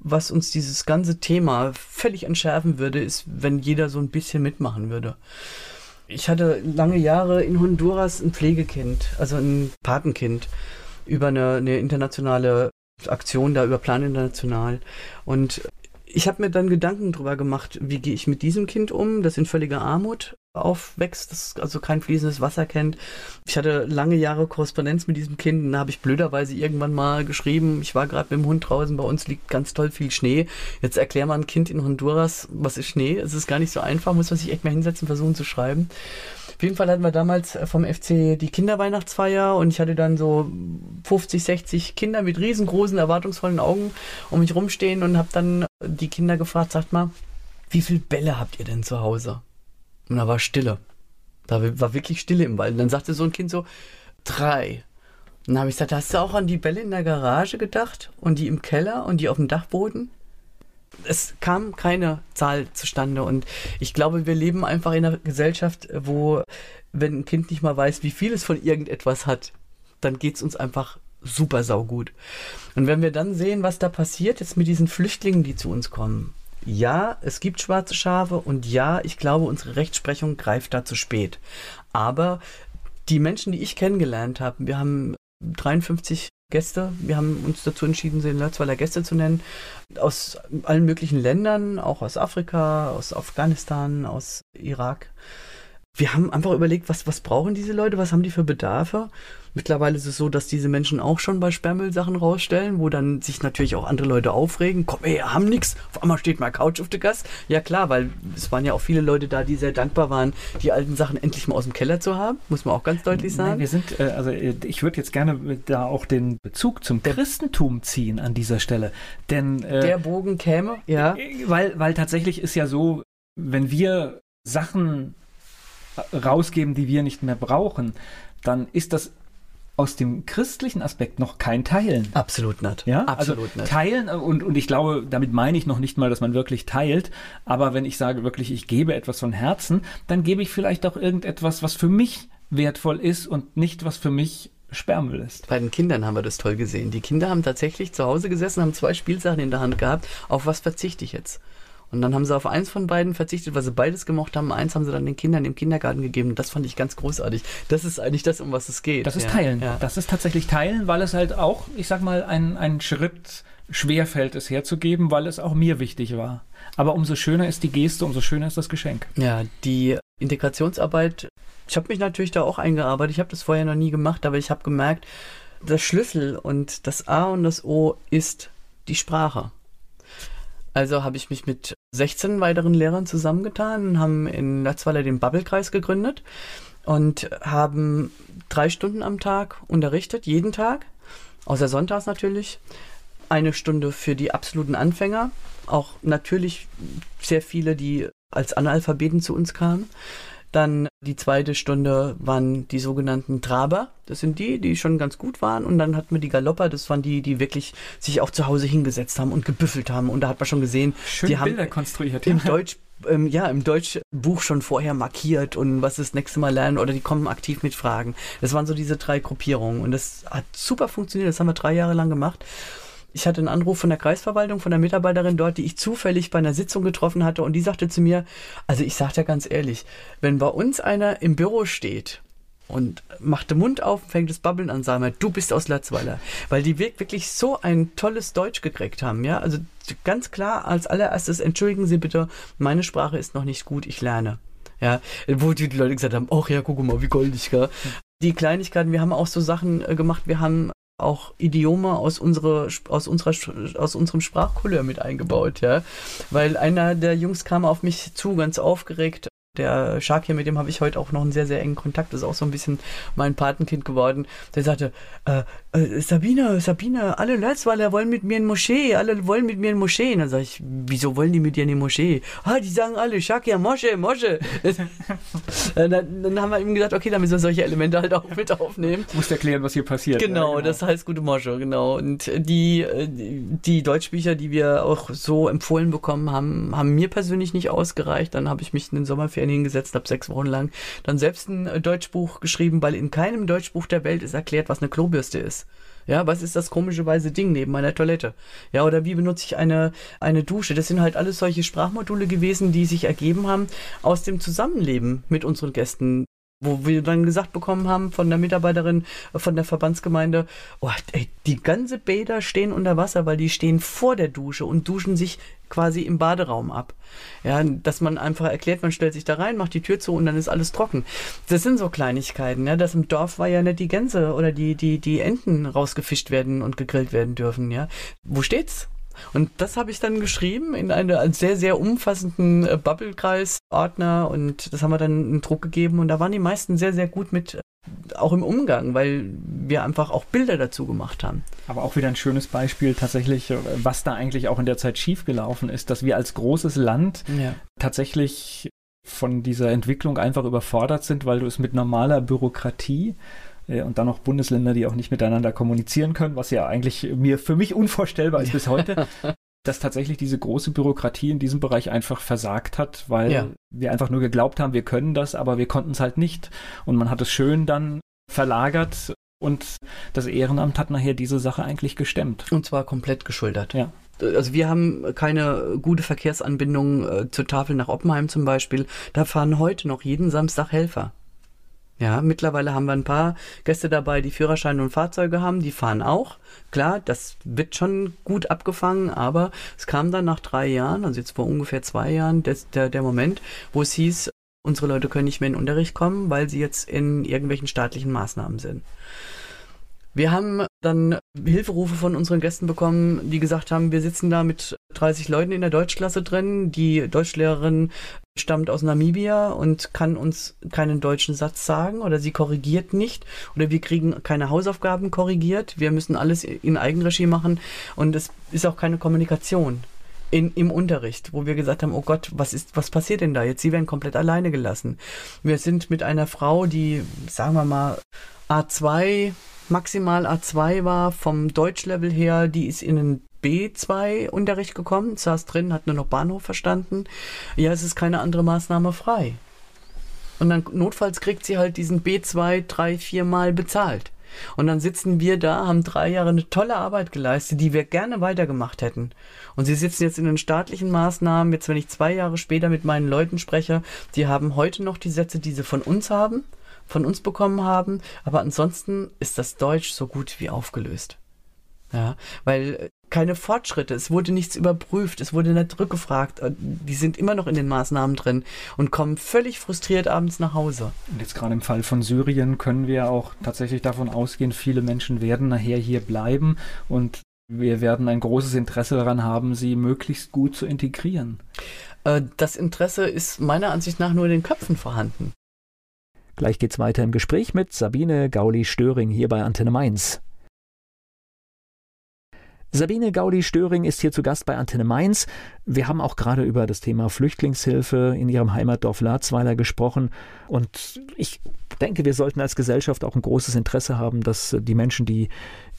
was uns dieses ganze Thema völlig entschärfen würde, ist, wenn jeder so ein bisschen mitmachen würde. Ich hatte lange Jahre in Honduras ein Pflegekind, also ein Patenkind, über eine, eine internationale Aktion da, über Plan International. Und ich habe mir dann Gedanken darüber gemacht, wie gehe ich mit diesem Kind um, das in völliger Armut aufwächst, das also kein fließendes Wasser kennt. Ich hatte lange Jahre Korrespondenz mit diesem Kind und da habe ich blöderweise irgendwann mal geschrieben, ich war gerade mit dem Hund draußen, bei uns liegt ganz toll viel Schnee. Jetzt erklär mal ein Kind in Honduras, was ist Schnee? Es ist gar nicht so einfach, muss man sich echt mal hinsetzen, versuchen zu schreiben. Auf jeden Fall hatten wir damals vom FC die Kinderweihnachtsfeier und ich hatte dann so 50, 60 Kinder mit riesengroßen, erwartungsvollen Augen um mich rumstehen und habe dann die Kinder gefragt, sagt mal, wie viele Bälle habt ihr denn zu Hause? Und da war Stille. Da war wirklich Stille im Wald. Und dann sagte so ein Kind so, drei. Und dann habe ich gesagt, hast du auch an die Bälle in der Garage gedacht? Und die im Keller und die auf dem Dachboden? Es kam keine Zahl zustande. Und ich glaube, wir leben einfach in einer Gesellschaft, wo, wenn ein Kind nicht mal weiß, wie viel es von irgendetwas hat, dann geht es uns einfach super saugut. Und wenn wir dann sehen, was da passiert jetzt mit diesen Flüchtlingen, die zu uns kommen, ja, es gibt schwarze Schafe und ja, ich glaube, unsere Rechtsprechung greift da zu spät. Aber die Menschen, die ich kennengelernt habe, wir haben 53 Gäste, wir haben uns dazu entschieden, sie in Lörzweiler Gäste zu nennen, aus allen möglichen Ländern, auch aus Afrika, aus Afghanistan, aus Irak. Wir haben einfach überlegt, was, was brauchen diese Leute, was haben die für Bedarfe Mittlerweile ist es so, dass diese Menschen auch schon bei Sperrmüll Sachen rausstellen, wo dann sich natürlich auch andere Leute aufregen. Komm, ey, haben nix. Auf einmal steht mal Couch auf der Gast. Ja klar, weil es waren ja auch viele Leute da, die sehr dankbar waren, die alten Sachen endlich mal aus dem Keller zu haben. Muss man auch ganz deutlich sagen. Nein, wir sind, äh, also äh, ich würde jetzt gerne da auch den Bezug zum Christentum ziehen an dieser Stelle. Denn äh, der Bogen käme, ja. Weil, weil tatsächlich ist ja so, wenn wir Sachen rausgeben, die wir nicht mehr brauchen, dann ist das aus dem christlichen Aspekt noch kein Teilen. Absolut nicht. Ja, also absolut also nicht. Teilen äh, und, und ich glaube, damit meine ich noch nicht mal, dass man wirklich teilt. Aber wenn ich sage wirklich, ich gebe etwas von Herzen, dann gebe ich vielleicht auch irgendetwas, was für mich wertvoll ist und nicht was für mich Sperrmüll ist. Bei den Kindern haben wir das toll gesehen. Die Kinder haben tatsächlich zu Hause gesessen, haben zwei Spielsachen in der Hand gehabt. Auf was verzichte ich jetzt? Und dann haben sie auf eins von beiden verzichtet, weil sie beides gemocht haben. Eins haben sie dann den Kindern im Kindergarten gegeben. Und das fand ich ganz großartig. Das ist eigentlich das, um was es geht. Das ist ja. Teilen. Ja. Das ist tatsächlich Teilen, weil es halt auch, ich sag mal, ein, ein Schritt schwer fällt, es herzugeben, weil es auch mir wichtig war. Aber umso schöner ist die Geste, umso schöner ist das Geschenk. Ja, die Integrationsarbeit, ich habe mich natürlich da auch eingearbeitet. Ich habe das vorher noch nie gemacht, aber ich habe gemerkt, das Schlüssel und das A und das O ist die Sprache. Also habe ich mich mit 16 weiteren Lehrern zusammengetan und haben in Latzweiler den Bubbelkreis gegründet und haben drei Stunden am Tag unterrichtet, jeden Tag, außer sonntags natürlich. Eine Stunde für die absoluten Anfänger, auch natürlich sehr viele, die als Analphabeten zu uns kamen. Dann die zweite Stunde waren die sogenannten Traber. Das sind die, die schon ganz gut waren. Und dann hatten wir die Galopper. Das waren die, die wirklich sich auch zu Hause hingesetzt haben und gebüffelt haben. Und da hat man schon gesehen, Schön die Bilder haben konstruiert. Im Deutsch ähm, ja, im Deutschbuch schon vorher markiert und was das nächste Mal lernen oder die kommen aktiv mit Fragen. Das waren so diese drei Gruppierungen und das hat super funktioniert. Das haben wir drei Jahre lang gemacht. Ich hatte einen Anruf von der Kreisverwaltung, von der Mitarbeiterin dort, die ich zufällig bei einer Sitzung getroffen hatte und die sagte zu mir, also ich sag dir ganz ehrlich, wenn bei uns einer im Büro steht und macht den Mund auf, fängt das Babbeln an, sag mal, du bist aus Latzweiler. Weil die wirklich so ein tolles Deutsch gekriegt haben, ja. Also ganz klar als allererstes, entschuldigen Sie bitte, meine Sprache ist noch nicht gut, ich lerne. Ja, wo die Leute gesagt haben, ach ja, guck mal, wie goldig, gell. Die Kleinigkeiten, wir haben auch so Sachen äh, gemacht, wir haben auch Idiome aus, unsere, aus, unserer, aus unserem Sprachcouleur mit eingebaut, ja. Weil einer der Jungs kam auf mich zu, ganz aufgeregt, der Shakir, mit dem habe ich heute auch noch einen sehr, sehr engen Kontakt, ist auch so ein bisschen mein Patenkind geworden. Der sagte, äh, äh, Sabine, Sabine, alle Letzweiler wollen mit mir in Moschee, alle wollen mit mir in Moschee. Und dann sage ich, wieso wollen die mit dir in die Moschee? Ah, die sagen alle, Shakir, Mosche, Mosche. dann, dann, haben wir ihm gesagt, okay, dann müssen wir solche Elemente halt auch mit aufnehmen. Du musst erklären, was hier passiert. Genau, ja, genau. das heißt gute Mosche, genau. Und die, die Deutschbücher, die wir auch so empfohlen bekommen haben, haben mir persönlich nicht ausgereicht. Dann habe ich mich in den Sommerferien hingesetzt, habe sechs Wochen lang dann selbst ein äh, Deutschbuch geschrieben, weil in keinem Deutschbuch der Welt ist erklärt, was eine Klobürste ist. Ja, was ist das komischerweise Ding neben meiner Toilette? Ja, oder wie benutze ich eine, eine Dusche? Das sind halt alles solche Sprachmodule gewesen, die sich ergeben haben aus dem Zusammenleben mit unseren Gästen wo wir dann gesagt bekommen haben von der Mitarbeiterin von der Verbandsgemeinde, oh, ey, die ganze Bäder stehen unter Wasser, weil die stehen vor der Dusche und duschen sich quasi im Baderaum ab. Ja, dass man einfach erklärt, man stellt sich da rein, macht die Tür zu und dann ist alles trocken. Das sind so Kleinigkeiten, ja. Das im Dorf war ja nicht die Gänse oder die, die, die Enten rausgefischt werden und gegrillt werden dürfen, ja. Wo steht's? Und das habe ich dann geschrieben in einem sehr, sehr umfassenden äh, Bubble-Kreis-Ordner und das haben wir dann einen Druck gegeben und da waren die meisten sehr, sehr gut mit, äh, auch im Umgang, weil wir einfach auch Bilder dazu gemacht haben. Aber auch wieder ein schönes Beispiel tatsächlich, äh, was da eigentlich auch in der Zeit schiefgelaufen ist, dass wir als großes Land ja. tatsächlich von dieser Entwicklung einfach überfordert sind, weil du es mit normaler Bürokratie und dann noch Bundesländer, die auch nicht miteinander kommunizieren können, was ja eigentlich mir für mich unvorstellbar ist bis heute, dass tatsächlich diese große Bürokratie in diesem Bereich einfach versagt hat, weil ja. wir einfach nur geglaubt haben, wir können das, aber wir konnten es halt nicht. Und man hat es schön dann verlagert und das Ehrenamt hat nachher diese Sache eigentlich gestemmt. Und zwar komplett geschultert. Ja. Also wir haben keine gute Verkehrsanbindung äh, zur Tafel nach Oppenheim zum Beispiel. Da fahren heute noch jeden Samstag Helfer. Ja, mittlerweile haben wir ein paar Gäste dabei, die Führerscheine und Fahrzeuge haben, die fahren auch. Klar, das wird schon gut abgefangen, aber es kam dann nach drei Jahren, also jetzt vor ungefähr zwei Jahren, des, der, der Moment, wo es hieß, unsere Leute können nicht mehr in den Unterricht kommen, weil sie jetzt in irgendwelchen staatlichen Maßnahmen sind. Wir haben dann Hilferufe von unseren Gästen bekommen, die gesagt haben, wir sitzen da mit 30 Leuten in der Deutschklasse drin. Die Deutschlehrerin stammt aus Namibia und kann uns keinen deutschen Satz sagen oder sie korrigiert nicht oder wir kriegen keine Hausaufgaben korrigiert. Wir müssen alles in Eigenregie machen und es ist auch keine Kommunikation. In, im Unterricht, wo wir gesagt haben, oh Gott, was ist, was passiert denn da jetzt? Sie werden komplett alleine gelassen. Wir sind mit einer Frau, die, sagen wir mal, A2 maximal A2 war vom Deutschlevel her, die ist in den B2-Unterricht gekommen, saß drin, hat nur noch Bahnhof verstanden. Ja, es ist keine andere Maßnahme frei. Und dann notfalls kriegt sie halt diesen B2 drei, vier Mal bezahlt. Und dann sitzen wir da, haben drei Jahre eine tolle Arbeit geleistet, die wir gerne weitergemacht hätten. Und sie sitzen jetzt in den staatlichen Maßnahmen, jetzt wenn ich zwei Jahre später mit meinen Leuten spreche, die haben heute noch die Sätze, die sie von uns haben von uns bekommen haben. Aber ansonsten ist das Deutsch so gut wie aufgelöst. Ja, weil keine Fortschritte, es wurde nichts überprüft, es wurde nicht rückgefragt. Die sind immer noch in den Maßnahmen drin und kommen völlig frustriert abends nach Hause. Und jetzt gerade im Fall von Syrien können wir auch tatsächlich davon ausgehen, viele Menschen werden nachher hier bleiben und wir werden ein großes Interesse daran haben, sie möglichst gut zu integrieren. Äh, das Interesse ist meiner Ansicht nach nur in den Köpfen vorhanden. Gleich geht's weiter im Gespräch mit Sabine Gauli-Störing hier bei Antenne Mainz. Sabine Gaudi-Störing ist hier zu Gast bei Antenne Mainz. Wir haben auch gerade über das Thema Flüchtlingshilfe in ihrem Heimatdorf Larzweiler gesprochen. Und ich denke, wir sollten als Gesellschaft auch ein großes Interesse haben, dass die Menschen, die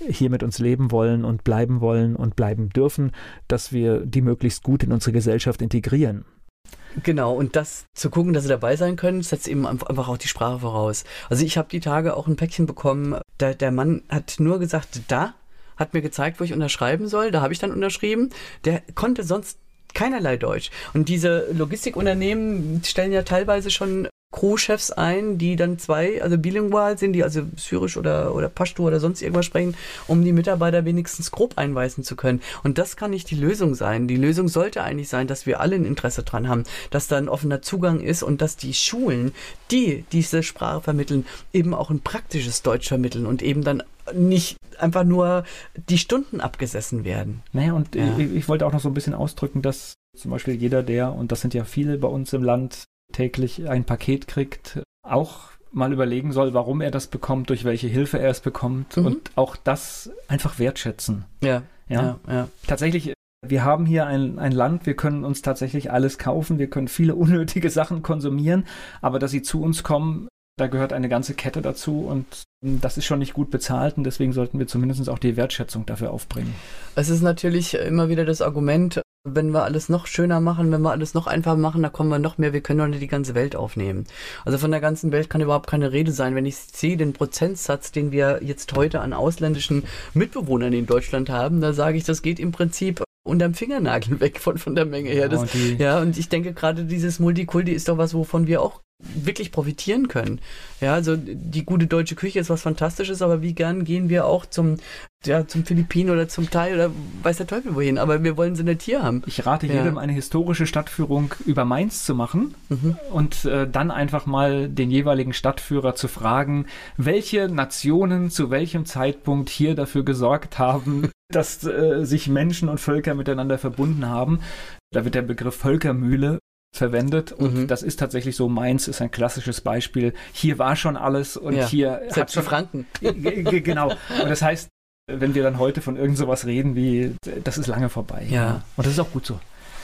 hier mit uns leben wollen und bleiben wollen und bleiben dürfen, dass wir die möglichst gut in unsere Gesellschaft integrieren. Genau, und das zu gucken, dass sie dabei sein können, setzt eben einfach auch die Sprache voraus. Also ich habe die Tage auch ein Päckchen bekommen, der, der Mann hat nur gesagt, da, hat mir gezeigt, wo ich unterschreiben soll, da habe ich dann unterschrieben. Der konnte sonst keinerlei Deutsch. Und diese Logistikunternehmen stellen ja teilweise schon Crewchefs ein, die dann zwei, also bilingual sind, die also Syrisch oder, oder Pashto oder sonst irgendwas sprechen, um die Mitarbeiter wenigstens grob einweisen zu können. Und das kann nicht die Lösung sein. Die Lösung sollte eigentlich sein, dass wir alle ein Interesse dran haben, dass da ein offener Zugang ist und dass die Schulen, die diese Sprache vermitteln, eben auch ein praktisches Deutsch vermitteln und eben dann nicht einfach nur die Stunden abgesessen werden. Naja, und ja. ich, ich wollte auch noch so ein bisschen ausdrücken, dass zum Beispiel jeder, der, und das sind ja viele bei uns im Land, täglich ein Paket kriegt, auch mal überlegen soll, warum er das bekommt, durch welche Hilfe er es bekommt mhm. und auch das einfach wertschätzen. Ja, ja, ja. ja. Tatsächlich, wir haben hier ein, ein Land, wir können uns tatsächlich alles kaufen, wir können viele unnötige Sachen konsumieren, aber dass sie zu uns kommen, da gehört eine ganze Kette dazu und das ist schon nicht gut bezahlt und deswegen sollten wir zumindest auch die Wertschätzung dafür aufbringen. Es ist natürlich immer wieder das Argument, wenn wir alles noch schöner machen, wenn wir alles noch einfacher machen, dann kommen wir noch mehr, wir können doch nicht die ganze Welt aufnehmen. Also von der ganzen Welt kann überhaupt keine Rede sein. Wenn ich sehe den Prozentsatz, den wir jetzt heute an ausländischen Mitbewohnern in Deutschland haben, da sage ich, das geht im Prinzip unterm Fingernagel weg von, von der Menge her. Das, ja, und ich denke gerade dieses Multikulti ist doch was, wovon wir auch wirklich profitieren können. Ja, also die gute deutsche Küche ist was Fantastisches, aber wie gern gehen wir auch zum, ja, zum Philippinen oder zum Thai oder weiß der Teufel wohin, aber wir wollen sie nicht hier haben. Ich rate ja. jedem, eine historische Stadtführung über Mainz zu machen mhm. und äh, dann einfach mal den jeweiligen Stadtführer zu fragen, welche Nationen zu welchem Zeitpunkt hier dafür gesorgt haben, dass äh, sich Menschen und Völker miteinander verbunden haben. Da wird der Begriff Völkermühle verwendet und mhm. das ist tatsächlich so. Mainz ist ein klassisches Beispiel. Hier war schon alles und ja, hier selbst hat schon, Franken. genau. Und das heißt, wenn wir dann heute von irgend sowas reden wie, das ist lange vorbei. Ja. Und das ist auch gut so.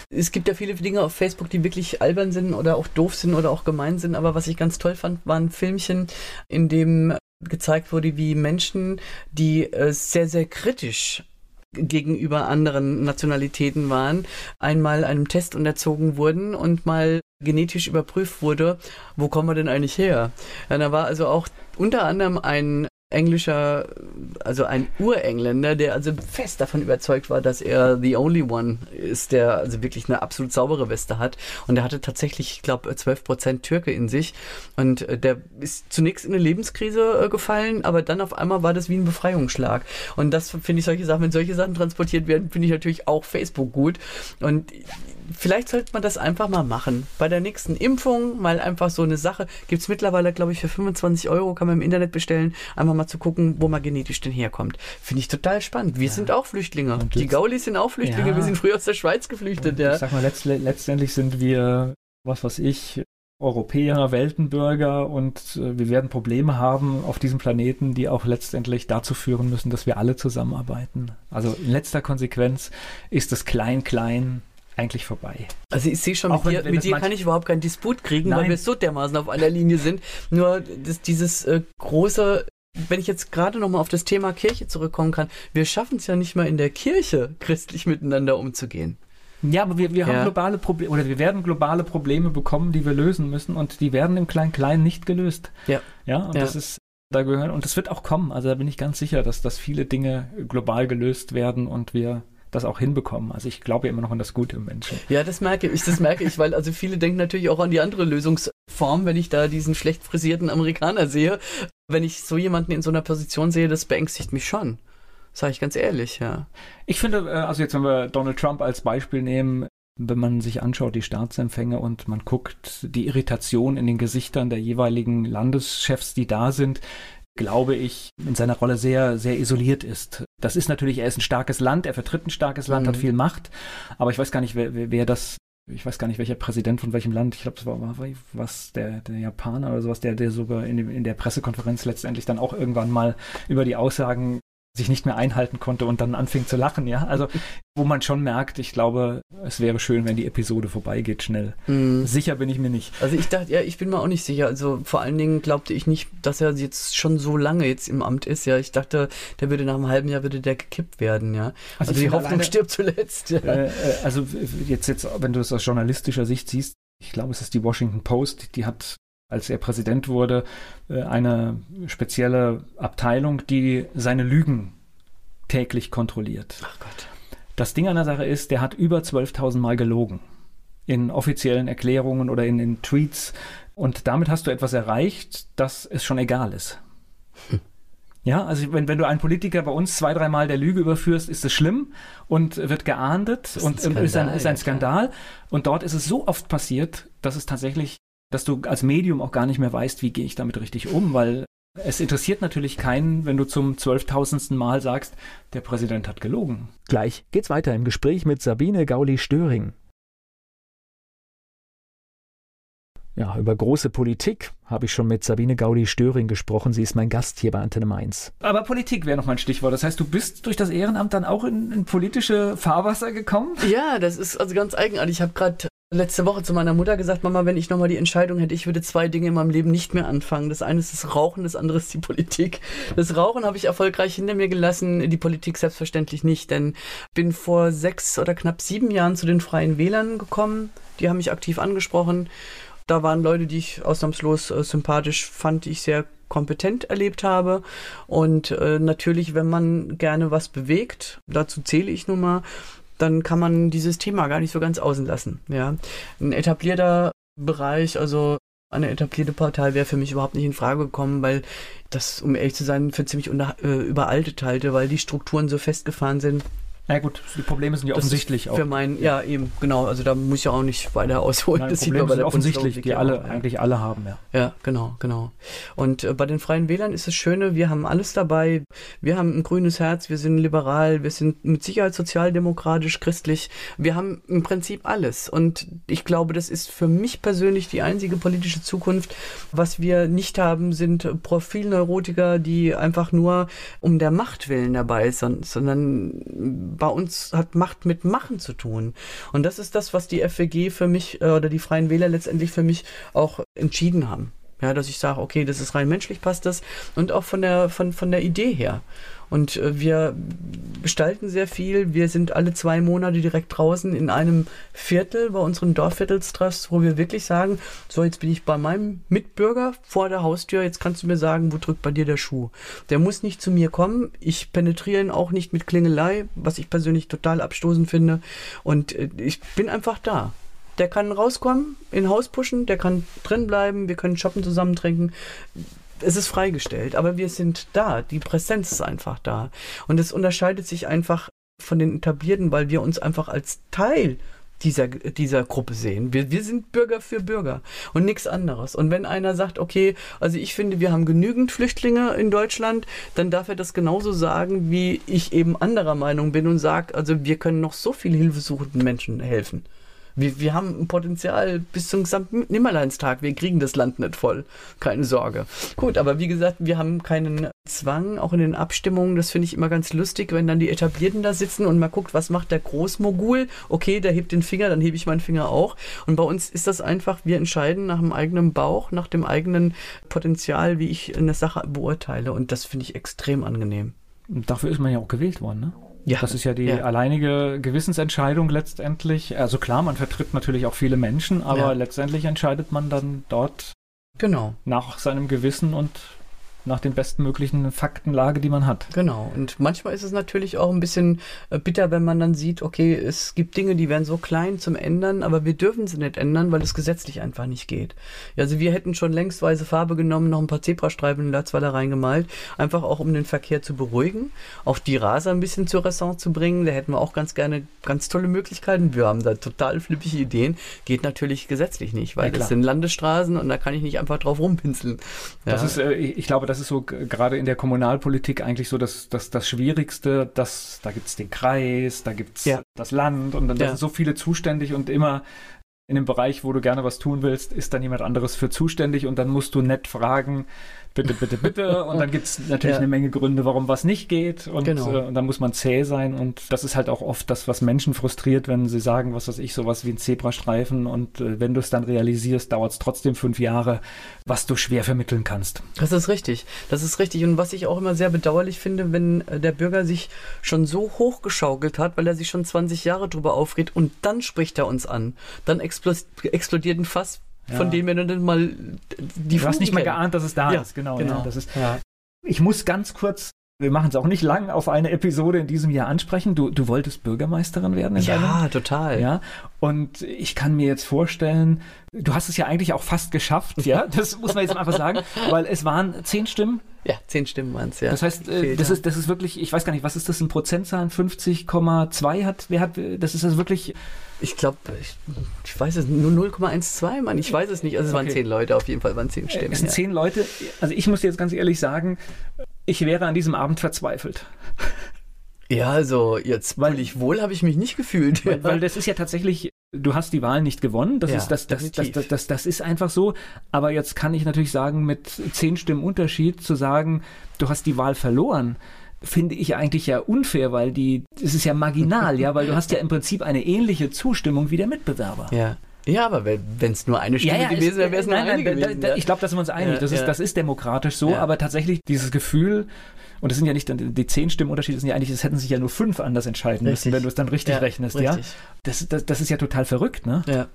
Es gibt ja viele Dinge auf Facebook, die wirklich albern sind oder auch doof sind oder auch gemein sind, aber was ich ganz toll fand, war ein Filmchen, in dem gezeigt wurde, wie Menschen, die äh, sehr, sehr kritisch gegenüber anderen Nationalitäten waren, einmal einem Test unterzogen wurden und mal genetisch überprüft wurde, wo kommen wir denn eigentlich her? Ja, da war also auch unter anderem ein englischer, also ein Urengländer, der also fest davon überzeugt war, dass er the only one ist, der also wirklich eine absolut saubere Weste hat. Und der hatte tatsächlich, ich glaube, 12 Prozent Türke in sich. Und äh, der ist zunächst in eine Lebenskrise äh, gefallen, aber dann auf einmal war das wie ein Befreiungsschlag. Und das finde ich solche Sachen, wenn solche Sachen transportiert werden, finde ich natürlich auch Facebook gut. Und vielleicht sollte man das einfach mal machen. Bei der nächsten Impfung mal einfach so eine Sache. Gibt es mittlerweile, glaube ich, für 25 Euro, kann man im Internet bestellen, einfach mal zu gucken, wo man genetisch denn herkommt. Finde ich total spannend. Wir ja. sind auch Flüchtlinge. Die Gaulis sind auch Flüchtlinge. Ja. Wir sind früher aus der Schweiz geflüchtet. Ja. Ich sag mal, letzt, letztendlich sind wir, was weiß ich, Europäer, Weltenbürger und äh, wir werden Probleme haben auf diesem Planeten, die auch letztendlich dazu führen müssen, dass wir alle zusammenarbeiten. Also in letzter Konsequenz ist das Klein-Klein eigentlich vorbei. Also ich sehe schon, Auch mit wenn, dir, wenn mit dir kann ich überhaupt keinen Disput kriegen, Nein. weil wir so dermaßen auf einer Linie sind. Nur das, dieses äh, große wenn ich jetzt gerade nochmal auf das Thema Kirche zurückkommen kann, wir schaffen es ja nicht mal in der Kirche, christlich miteinander umzugehen. Ja, aber wir, wir ja. haben globale Probleme, oder wir werden globale Probleme bekommen, die wir lösen müssen und die werden im Klein-Klein nicht gelöst. Ja. Ja, und ja. das ist, da gehören, und das wird auch kommen. Also da bin ich ganz sicher, dass, dass viele Dinge global gelöst werden und wir das auch hinbekommen. Also ich glaube ja immer noch an das Gute im Menschen. Ja, das merke ich, das merke ich, weil also viele denken natürlich auch an die andere Lösungsform, wenn ich da diesen schlecht frisierten Amerikaner sehe. Wenn ich so jemanden in so einer Position sehe, das beängstigt mich schon. Sage ich ganz ehrlich, ja. Ich finde, äh, also jetzt, wenn wir Donald Trump als Beispiel nehmen, wenn man sich anschaut, die Staatsempfänge und man guckt die Irritation in den Gesichtern der jeweiligen Landeschefs, die da sind, glaube ich, in seiner Rolle sehr, sehr isoliert ist. Das ist natürlich, er ist ein starkes Land, er vertritt ein starkes Land, mhm. hat viel Macht, aber ich weiß gar nicht, wer, wer das ich weiß gar nicht, welcher Präsident von welchem Land, ich glaube, es war, war was, der, der Japaner oder sowas, der, der sogar in, in der Pressekonferenz letztendlich dann auch irgendwann mal über die Aussagen sich nicht mehr einhalten konnte und dann anfing zu lachen, ja. Also, wo man schon merkt, ich glaube, es wäre schön, wenn die Episode vorbeigeht schnell. Mm. Sicher bin ich mir nicht. Also ich dachte, ja, ich bin mir auch nicht sicher. Also vor allen Dingen glaubte ich nicht, dass er jetzt schon so lange jetzt im Amt ist, ja. Ich dachte, der würde nach einem halben Jahr würde der gekippt werden, ja. Also, also die Hoffnung alleine, stirbt zuletzt. Ja. Äh, äh, also jetzt, jetzt, wenn du es aus journalistischer Sicht siehst, ich glaube, es ist die Washington Post, die hat als er Präsident wurde, äh, eine spezielle Abteilung, die seine Lügen täglich kontrolliert. Ach Gott. Das Ding an der Sache ist, der hat über 12.000 Mal gelogen. In offiziellen Erklärungen oder in, in Tweets. Und damit hast du etwas erreicht, dass es schon egal ist. Hm. Ja, also wenn, wenn du einen Politiker bei uns zwei, dreimal der Lüge überführst, ist es schlimm und wird geahndet und Skandal, ist ein, ist ein Skandal. Und dort ist es so oft passiert, dass es tatsächlich dass du als Medium auch gar nicht mehr weißt, wie gehe ich damit richtig um, weil es interessiert natürlich keinen, wenn du zum zwölftausendsten Mal sagst, der Präsident hat gelogen. Gleich geht's weiter im Gespräch mit Sabine Gauli-Störing. Ja, über große Politik habe ich schon mit Sabine Gauli-Störing gesprochen. Sie ist mein Gast hier bei Antenne Mainz. Aber Politik wäre noch mein Stichwort. Das heißt, du bist durch das Ehrenamt dann auch in, in politische Fahrwasser gekommen? Ja, das ist also ganz eigenartig. Ich habe gerade letzte Woche zu meiner Mutter gesagt, Mama, wenn ich nochmal die Entscheidung hätte, ich würde zwei Dinge in meinem Leben nicht mehr anfangen. Das eine ist das Rauchen, das andere ist die Politik. Das Rauchen habe ich erfolgreich hinter mir gelassen, die Politik selbstverständlich nicht, denn bin vor sechs oder knapp sieben Jahren zu den Freien Wählern gekommen. Die haben mich aktiv angesprochen. Da waren Leute, die ich ausnahmslos äh, sympathisch fand, die ich sehr kompetent erlebt habe. Und äh, natürlich, wenn man gerne was bewegt, dazu zähle ich nun mal, dann kann man dieses Thema gar nicht so ganz außen lassen. Ja. Ein etablierter Bereich, also eine etablierte Partei wäre für mich überhaupt nicht in Frage gekommen, weil das, um ehrlich zu sein, für ziemlich unter, äh, überaltet halte, weil die Strukturen so festgefahren sind, na gut, die Probleme sind ja das offensichtlich auch. Für mein, ja, eben, genau. Also da muss ich ja auch nicht weiter ausholen. Nein, das Probleme sieht man bei der offensichtlich, die alle, ja. eigentlich alle haben, ja. Ja, genau, genau. Und äh, bei den Freien Wählern ist das Schöne, wir haben alles dabei. Wir haben ein grünes Herz, wir sind liberal, wir sind mit Sicherheit sozialdemokratisch, christlich. Wir haben im Prinzip alles. Und ich glaube, das ist für mich persönlich die einzige politische Zukunft. Was wir nicht haben, sind Profilneurotiker, die einfach nur um der Macht willen dabei sind, sondern bei uns hat Macht mit Machen zu tun. Und das ist das, was die FWG für mich äh, oder die Freien Wähler letztendlich für mich auch entschieden haben. Ja, dass ich sage, okay, das ist rein menschlich, passt das. Und auch von der, von, von der Idee her. Und äh, wir gestalten sehr viel. Wir sind alle zwei Monate direkt draußen in einem Viertel bei unseren Dorfviertelstreffs, wo wir wirklich sagen, so jetzt bin ich bei meinem Mitbürger vor der Haustür, jetzt kannst du mir sagen, wo drückt bei dir der Schuh. Der muss nicht zu mir kommen. Ich penetriere ihn auch nicht mit Klingelei, was ich persönlich total abstoßend finde. Und äh, ich bin einfach da. Der kann rauskommen, in Haus pushen, der kann drin bleiben, wir können shoppen zusammen trinken es ist freigestellt, aber wir sind da. Die Präsenz ist einfach da. Und es unterscheidet sich einfach von den Etablierten, weil wir uns einfach als Teil dieser, dieser Gruppe sehen. Wir, wir sind Bürger für Bürger und nichts anderes. Und wenn einer sagt, okay, also ich finde, wir haben genügend Flüchtlinge in Deutschland, dann darf er das genauso sagen, wie ich eben anderer Meinung bin und sage, also wir können noch so viel hilfesuchenden Menschen helfen. Wir, wir haben ein Potenzial bis zum gesamten Nimmerleinstag. Wir kriegen das Land nicht voll. Keine Sorge. Gut, aber wie gesagt, wir haben keinen Zwang, auch in den Abstimmungen. Das finde ich immer ganz lustig, wenn dann die Etablierten da sitzen und man guckt, was macht der Großmogul. Okay, der hebt den Finger, dann hebe ich meinen Finger auch. Und bei uns ist das einfach, wir entscheiden nach dem eigenen Bauch, nach dem eigenen Potenzial, wie ich eine Sache beurteile. Und das finde ich extrem angenehm. Dafür ist man ja auch gewählt worden, ne? Ja, das ist ja die ja. alleinige Gewissensentscheidung letztendlich. Also klar, man vertritt natürlich auch viele Menschen, aber ja. letztendlich entscheidet man dann dort genau. nach seinem Gewissen und nach den bestmöglichen Faktenlage, die man hat. Genau. Und manchmal ist es natürlich auch ein bisschen äh, bitter, wenn man dann sieht, okay, es gibt Dinge, die werden so klein zum Ändern, aber wir dürfen sie nicht ändern, weil es gesetzlich einfach nicht geht. Also wir hätten schon längst weiße Farbe genommen, noch ein paar Zebrastreifen in Latzweiler reingemalt, einfach auch um den Verkehr zu beruhigen, auch die Raser ein bisschen zur Raison zu bringen. Da hätten wir auch ganz gerne ganz tolle Möglichkeiten. Wir haben da total flippige Ideen. Geht natürlich gesetzlich nicht, weil ja, das sind Landesstraßen und da kann ich nicht einfach drauf rumpinseln. Ja. Das ist, äh, ich glaube, das das ist so gerade in der Kommunalpolitik eigentlich so das, das, das Schwierigste, dass da gibt es den Kreis, da gibt es ja. das Land und dann ja. sind so viele zuständig und immer in dem Bereich, wo du gerne was tun willst, ist dann jemand anderes für zuständig und dann musst du nett fragen, bitte, bitte, bitte. Und dann gibt es natürlich ja. eine Menge Gründe, warum was nicht geht. Und, genau. äh, und dann muss man zäh sein. Und das ist halt auch oft das, was Menschen frustriert, wenn sie sagen, was weiß ich, sowas wie ein Zebrastreifen. Und äh, wenn du es dann realisierst, dauert es trotzdem fünf Jahre, was du schwer vermitteln kannst. Das ist richtig. Das ist richtig. Und was ich auch immer sehr bedauerlich finde, wenn äh, der Bürger sich schon so hochgeschaukelt hat, weil er sich schon 20 Jahre drüber aufregt und dann spricht er uns an. Dann explodiert ein Fass von denen wir dann mal die Du hast nicht mal geahnt, dass es da ja, ist, genau. genau. Ja, das ist, ja. Ich muss ganz kurz, wir machen es auch nicht lang, auf eine Episode in diesem Jahr ansprechen. Du, du wolltest Bürgermeisterin werden? ja, deinem, total. Ja, und ich kann mir jetzt vorstellen, du hast es ja eigentlich auch fast geschafft, ja, das muss man jetzt einfach sagen, weil es waren zehn Stimmen. Ja, zehn Stimmen waren es, ja. Das heißt, äh, das, ist, das ist wirklich, ich weiß gar nicht, was ist das in Prozentzahlen? 50,2 hat, wer hat, das ist also wirklich ich glaube, ich, ich, weiß es nur 0,12, Mann. Ich weiß es nicht. Also es okay. waren zehn Leute, auf jeden Fall waren zehn Stimmen. Es sind ja. zehn Leute. Also ich muss dir jetzt ganz ehrlich sagen, ich wäre an diesem Abend verzweifelt. Ja, also jetzt weil ich wohl habe ich mich nicht gefühlt. Weil, weil, das ist ja tatsächlich, du hast die Wahl nicht gewonnen. Das ja, ist das, das, das, das, das, das ist einfach so. Aber jetzt kann ich natürlich sagen, mit zehn Stimmen Unterschied zu sagen, du hast die Wahl verloren finde ich eigentlich ja unfair, weil die, es ist ja marginal, ja, weil du hast ja im Prinzip eine ähnliche Zustimmung wie der Mitbewerber. Ja. Ja, aber wenn es nur eine Stimme ja, ja, gewesen wäre, wäre es nur eine nein, gewesen. Da, da, ich glaube, da sind wir uns einig. das, ist, das ist demokratisch so, aber tatsächlich dieses Gefühl, und das sind ja nicht dann die zehn Stimmenunterschiede, sind ja eigentlich, es hätten sich ja nur fünf anders entscheiden richtig. müssen, wenn du es dann richtig ja, rechnest, richtig. ja. Das, das, das ist ja total verrückt, ne? Ja.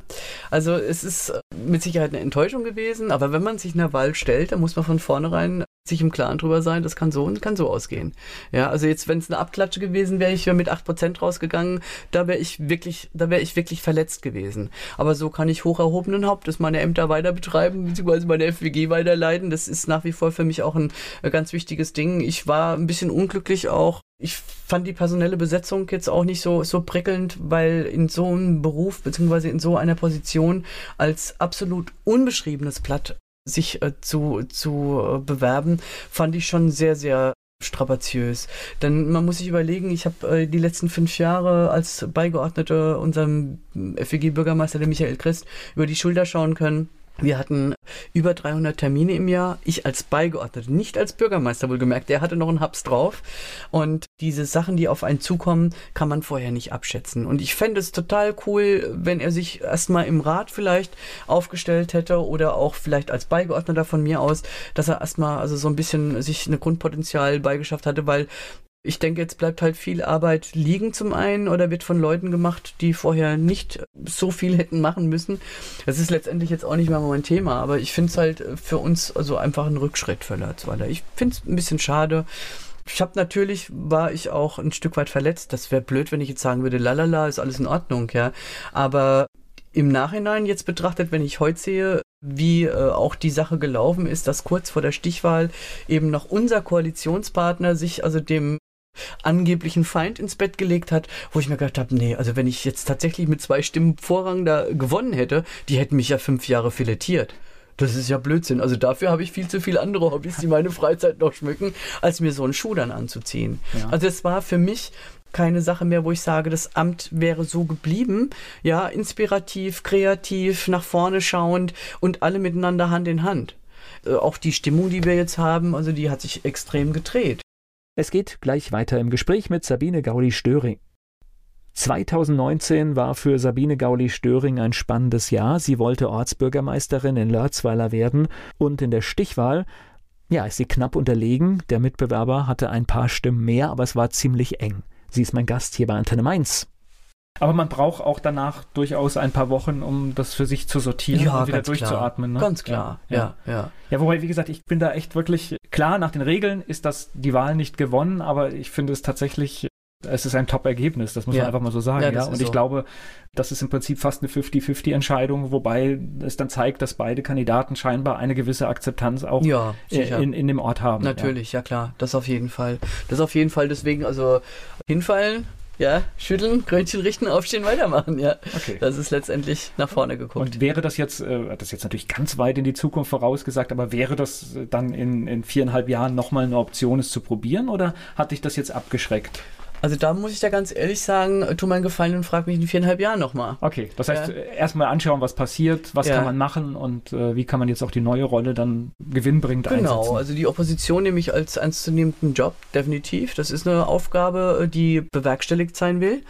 Also es ist mit Sicherheit eine Enttäuschung gewesen, aber wenn man sich einer Wahl stellt, dann muss man von vornherein sich im Klaren drüber sein, das kann so und kann so ausgehen. Ja, also jetzt, wenn es eine Abklatsche gewesen wäre, ich wäre mit 8% rausgegangen, da wäre ich wirklich, da wäre ich wirklich verletzt gewesen. Aber so kann ich hoch erhobenen Hauptes meine Ämter weiter betreiben, beziehungsweise meine FWG weiterleiten. Das ist nach wie vor für mich auch ein äh, ganz wichtiges Ding. Ich war ein bisschen unglücklich auch. Ich fand die personelle Besetzung jetzt auch nicht so, so prickelnd, weil in so einem Beruf, beziehungsweise in so einer Position als absolut unbeschriebenes Blatt sich äh, zu, zu äh, bewerben, fand ich schon sehr, sehr strapaziös. Denn man muss sich überlegen, ich habe äh, die letzten fünf Jahre als Beigeordnete unserem FWG-Bürgermeister, der Michael Christ, über die Schulter schauen können wir hatten über 300 Termine im Jahr. Ich als Beigeordnete, nicht als Bürgermeister wohlgemerkt. Der hatte noch einen Hubs drauf. Und diese Sachen, die auf einen zukommen, kann man vorher nicht abschätzen. Und ich fände es total cool, wenn er sich erstmal im Rat vielleicht aufgestellt hätte oder auch vielleicht als Beigeordneter von mir aus, dass er erstmal also so ein bisschen sich eine Grundpotenzial beigeschafft hatte, weil ich denke, jetzt bleibt halt viel Arbeit liegen zum einen oder wird von Leuten gemacht, die vorher nicht so viel hätten machen müssen. Das ist letztendlich jetzt auch nicht mehr mein Thema, aber ich finde es halt für uns also einfach ein Rückschritt für Lörzweiler. Ich finde es ein bisschen schade. Ich habe natürlich, war ich auch ein Stück weit verletzt. Das wäre blöd, wenn ich jetzt sagen würde, lalala, ist alles in Ordnung, ja. Aber im Nachhinein jetzt betrachtet, wenn ich heute sehe, wie äh, auch die Sache gelaufen ist, dass kurz vor der Stichwahl eben noch unser Koalitionspartner sich also dem angeblichen Feind ins Bett gelegt hat, wo ich mir gedacht habe, nee, also wenn ich jetzt tatsächlich mit zwei Stimmen Vorrang da gewonnen hätte, die hätten mich ja fünf Jahre filetiert. Das ist ja Blödsinn. Also dafür habe ich viel zu viele andere Hobbys, die meine Freizeit noch schmücken, als mir so einen Schuh dann anzuziehen. Ja. Also es war für mich keine Sache mehr, wo ich sage, das Amt wäre so geblieben. Ja, inspirativ, kreativ, nach vorne schauend und alle miteinander Hand in Hand. Äh, auch die Stimmung, die wir jetzt haben, also die hat sich extrem gedreht. Es geht gleich weiter im Gespräch mit Sabine Gauli-Störing. 2019 war für Sabine Gauli-Störing ein spannendes Jahr. Sie wollte Ortsbürgermeisterin in Lörzweiler werden und in der Stichwahl, ja, ist sie knapp unterlegen. Der Mitbewerber hatte ein paar Stimmen mehr, aber es war ziemlich eng. Sie ist mein Gast hier bei Antenne Mainz. Aber man braucht auch danach durchaus ein paar Wochen, um das für sich zu sortieren ja, und wieder durchzuatmen. Ne? Ganz klar, ja, ja, ja. Ja, wobei, wie gesagt, ich bin da echt wirklich klar, nach den Regeln ist das die Wahl nicht gewonnen, aber ich finde es tatsächlich, es ist ein Top-Ergebnis, das muss man einfach mal so sagen. Ja? Und ich so. glaube, das ist im Prinzip fast eine 50-50-Entscheidung, wobei es dann zeigt, dass beide Kandidaten scheinbar eine gewisse Akzeptanz auch ja, in, in dem Ort haben. Natürlich, ja. ja klar, das auf jeden Fall. Das auf jeden Fall, deswegen, also hinfallen, ja, schütteln, Krönchen richten, aufstehen, weitermachen, ja. Okay. Das ist letztendlich nach vorne geguckt. Und wäre das jetzt, äh, das ist jetzt natürlich ganz weit in die Zukunft vorausgesagt, aber wäre das dann in, in viereinhalb Jahren nochmal eine Option, es zu probieren oder hat dich das jetzt abgeschreckt? Also da muss ich da ganz ehrlich sagen, tu mir einen Gefallen und frag mich in viereinhalb Jahren nochmal. Okay, das heißt, ja. erstmal anschauen, was passiert, was ja. kann man machen und äh, wie kann man jetzt auch die neue Rolle dann gewinnbringend genau, einsetzen. Genau, also die Opposition nehme ich als ernstzunehmenden Job, definitiv. Das ist eine Aufgabe, die bewerkstelligt sein will.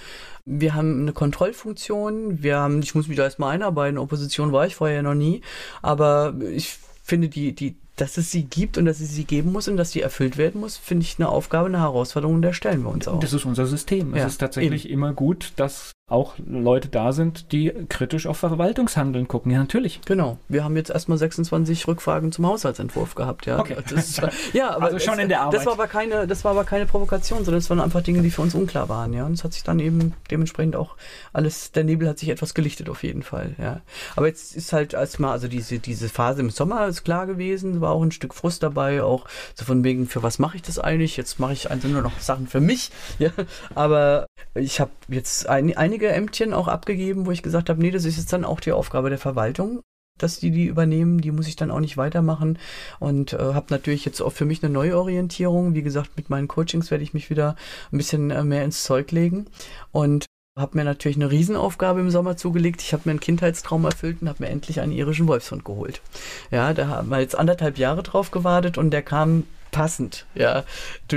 Wir haben eine Kontrollfunktion. Wir haben, ich muss mich da erstmal einarbeiten. Opposition war ich vorher noch nie. Aber ich finde, die, die dass es sie gibt und dass es sie geben muss und dass sie erfüllt werden muss, finde ich eine Aufgabe, eine Herausforderung und der stellen wir uns auch. Das ist unser System. Ja, es ist tatsächlich eben. immer gut, dass auch Leute da sind, die kritisch auf Verwaltungshandeln gucken. Ja, natürlich. Genau. Wir haben jetzt erstmal 26 Rückfragen zum Haushaltsentwurf gehabt. Ja, okay. ist, ja aber also schon es, in der Arbeit. Das war aber keine, das war aber keine Provokation, sondern es waren einfach Dinge, die für uns unklar waren. Ja, und es hat sich dann eben dementsprechend auch alles, der Nebel hat sich etwas gelichtet auf jeden Fall. Ja, aber jetzt ist halt erstmal, also diese diese Phase im Sommer ist klar gewesen, war auch ein Stück Frust dabei, auch so von wegen, für was mache ich das eigentlich? Jetzt mache ich also nur noch Sachen für mich. Ja, aber ich habe jetzt ein, einige Ämtchen auch abgegeben, wo ich gesagt habe, nee, das ist jetzt dann auch die Aufgabe der Verwaltung dass die die übernehmen, die muss ich dann auch nicht weitermachen und äh, habe natürlich jetzt auch für mich eine neue Orientierung. Wie gesagt, mit meinen Coachings werde ich mich wieder ein bisschen äh, mehr ins Zeug legen und habe mir natürlich eine Riesenaufgabe im Sommer zugelegt. Ich habe mir einen Kindheitstraum erfüllt und habe mir endlich einen irischen Wolfshund geholt. Ja, da haben wir jetzt anderthalb Jahre drauf gewartet und der kam passend, ja,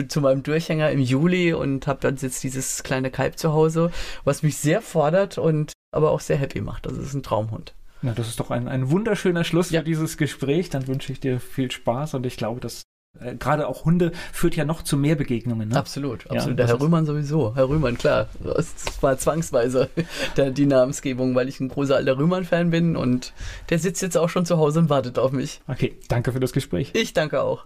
zu meinem Durchhänger im Juli und habe dann jetzt dieses kleine Kalb zu Hause, was mich sehr fordert und aber auch sehr happy macht. Das ist ein Traumhund. Ja, das ist doch ein, ein wunderschöner Schluss ja. für dieses Gespräch. Dann wünsche ich dir viel Spaß und ich glaube, dass äh, gerade auch Hunde führt ja noch zu mehr Begegnungen. Ne? Absolut, absolut. Ja, der Herr Rühmann sowieso. Herr Rühmann, klar. Das war zwangsweise der, die Namensgebung, weil ich ein großer alter Rühmann-Fan bin und der sitzt jetzt auch schon zu Hause und wartet auf mich. Okay, danke für das Gespräch. Ich danke auch.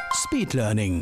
Speedlearning.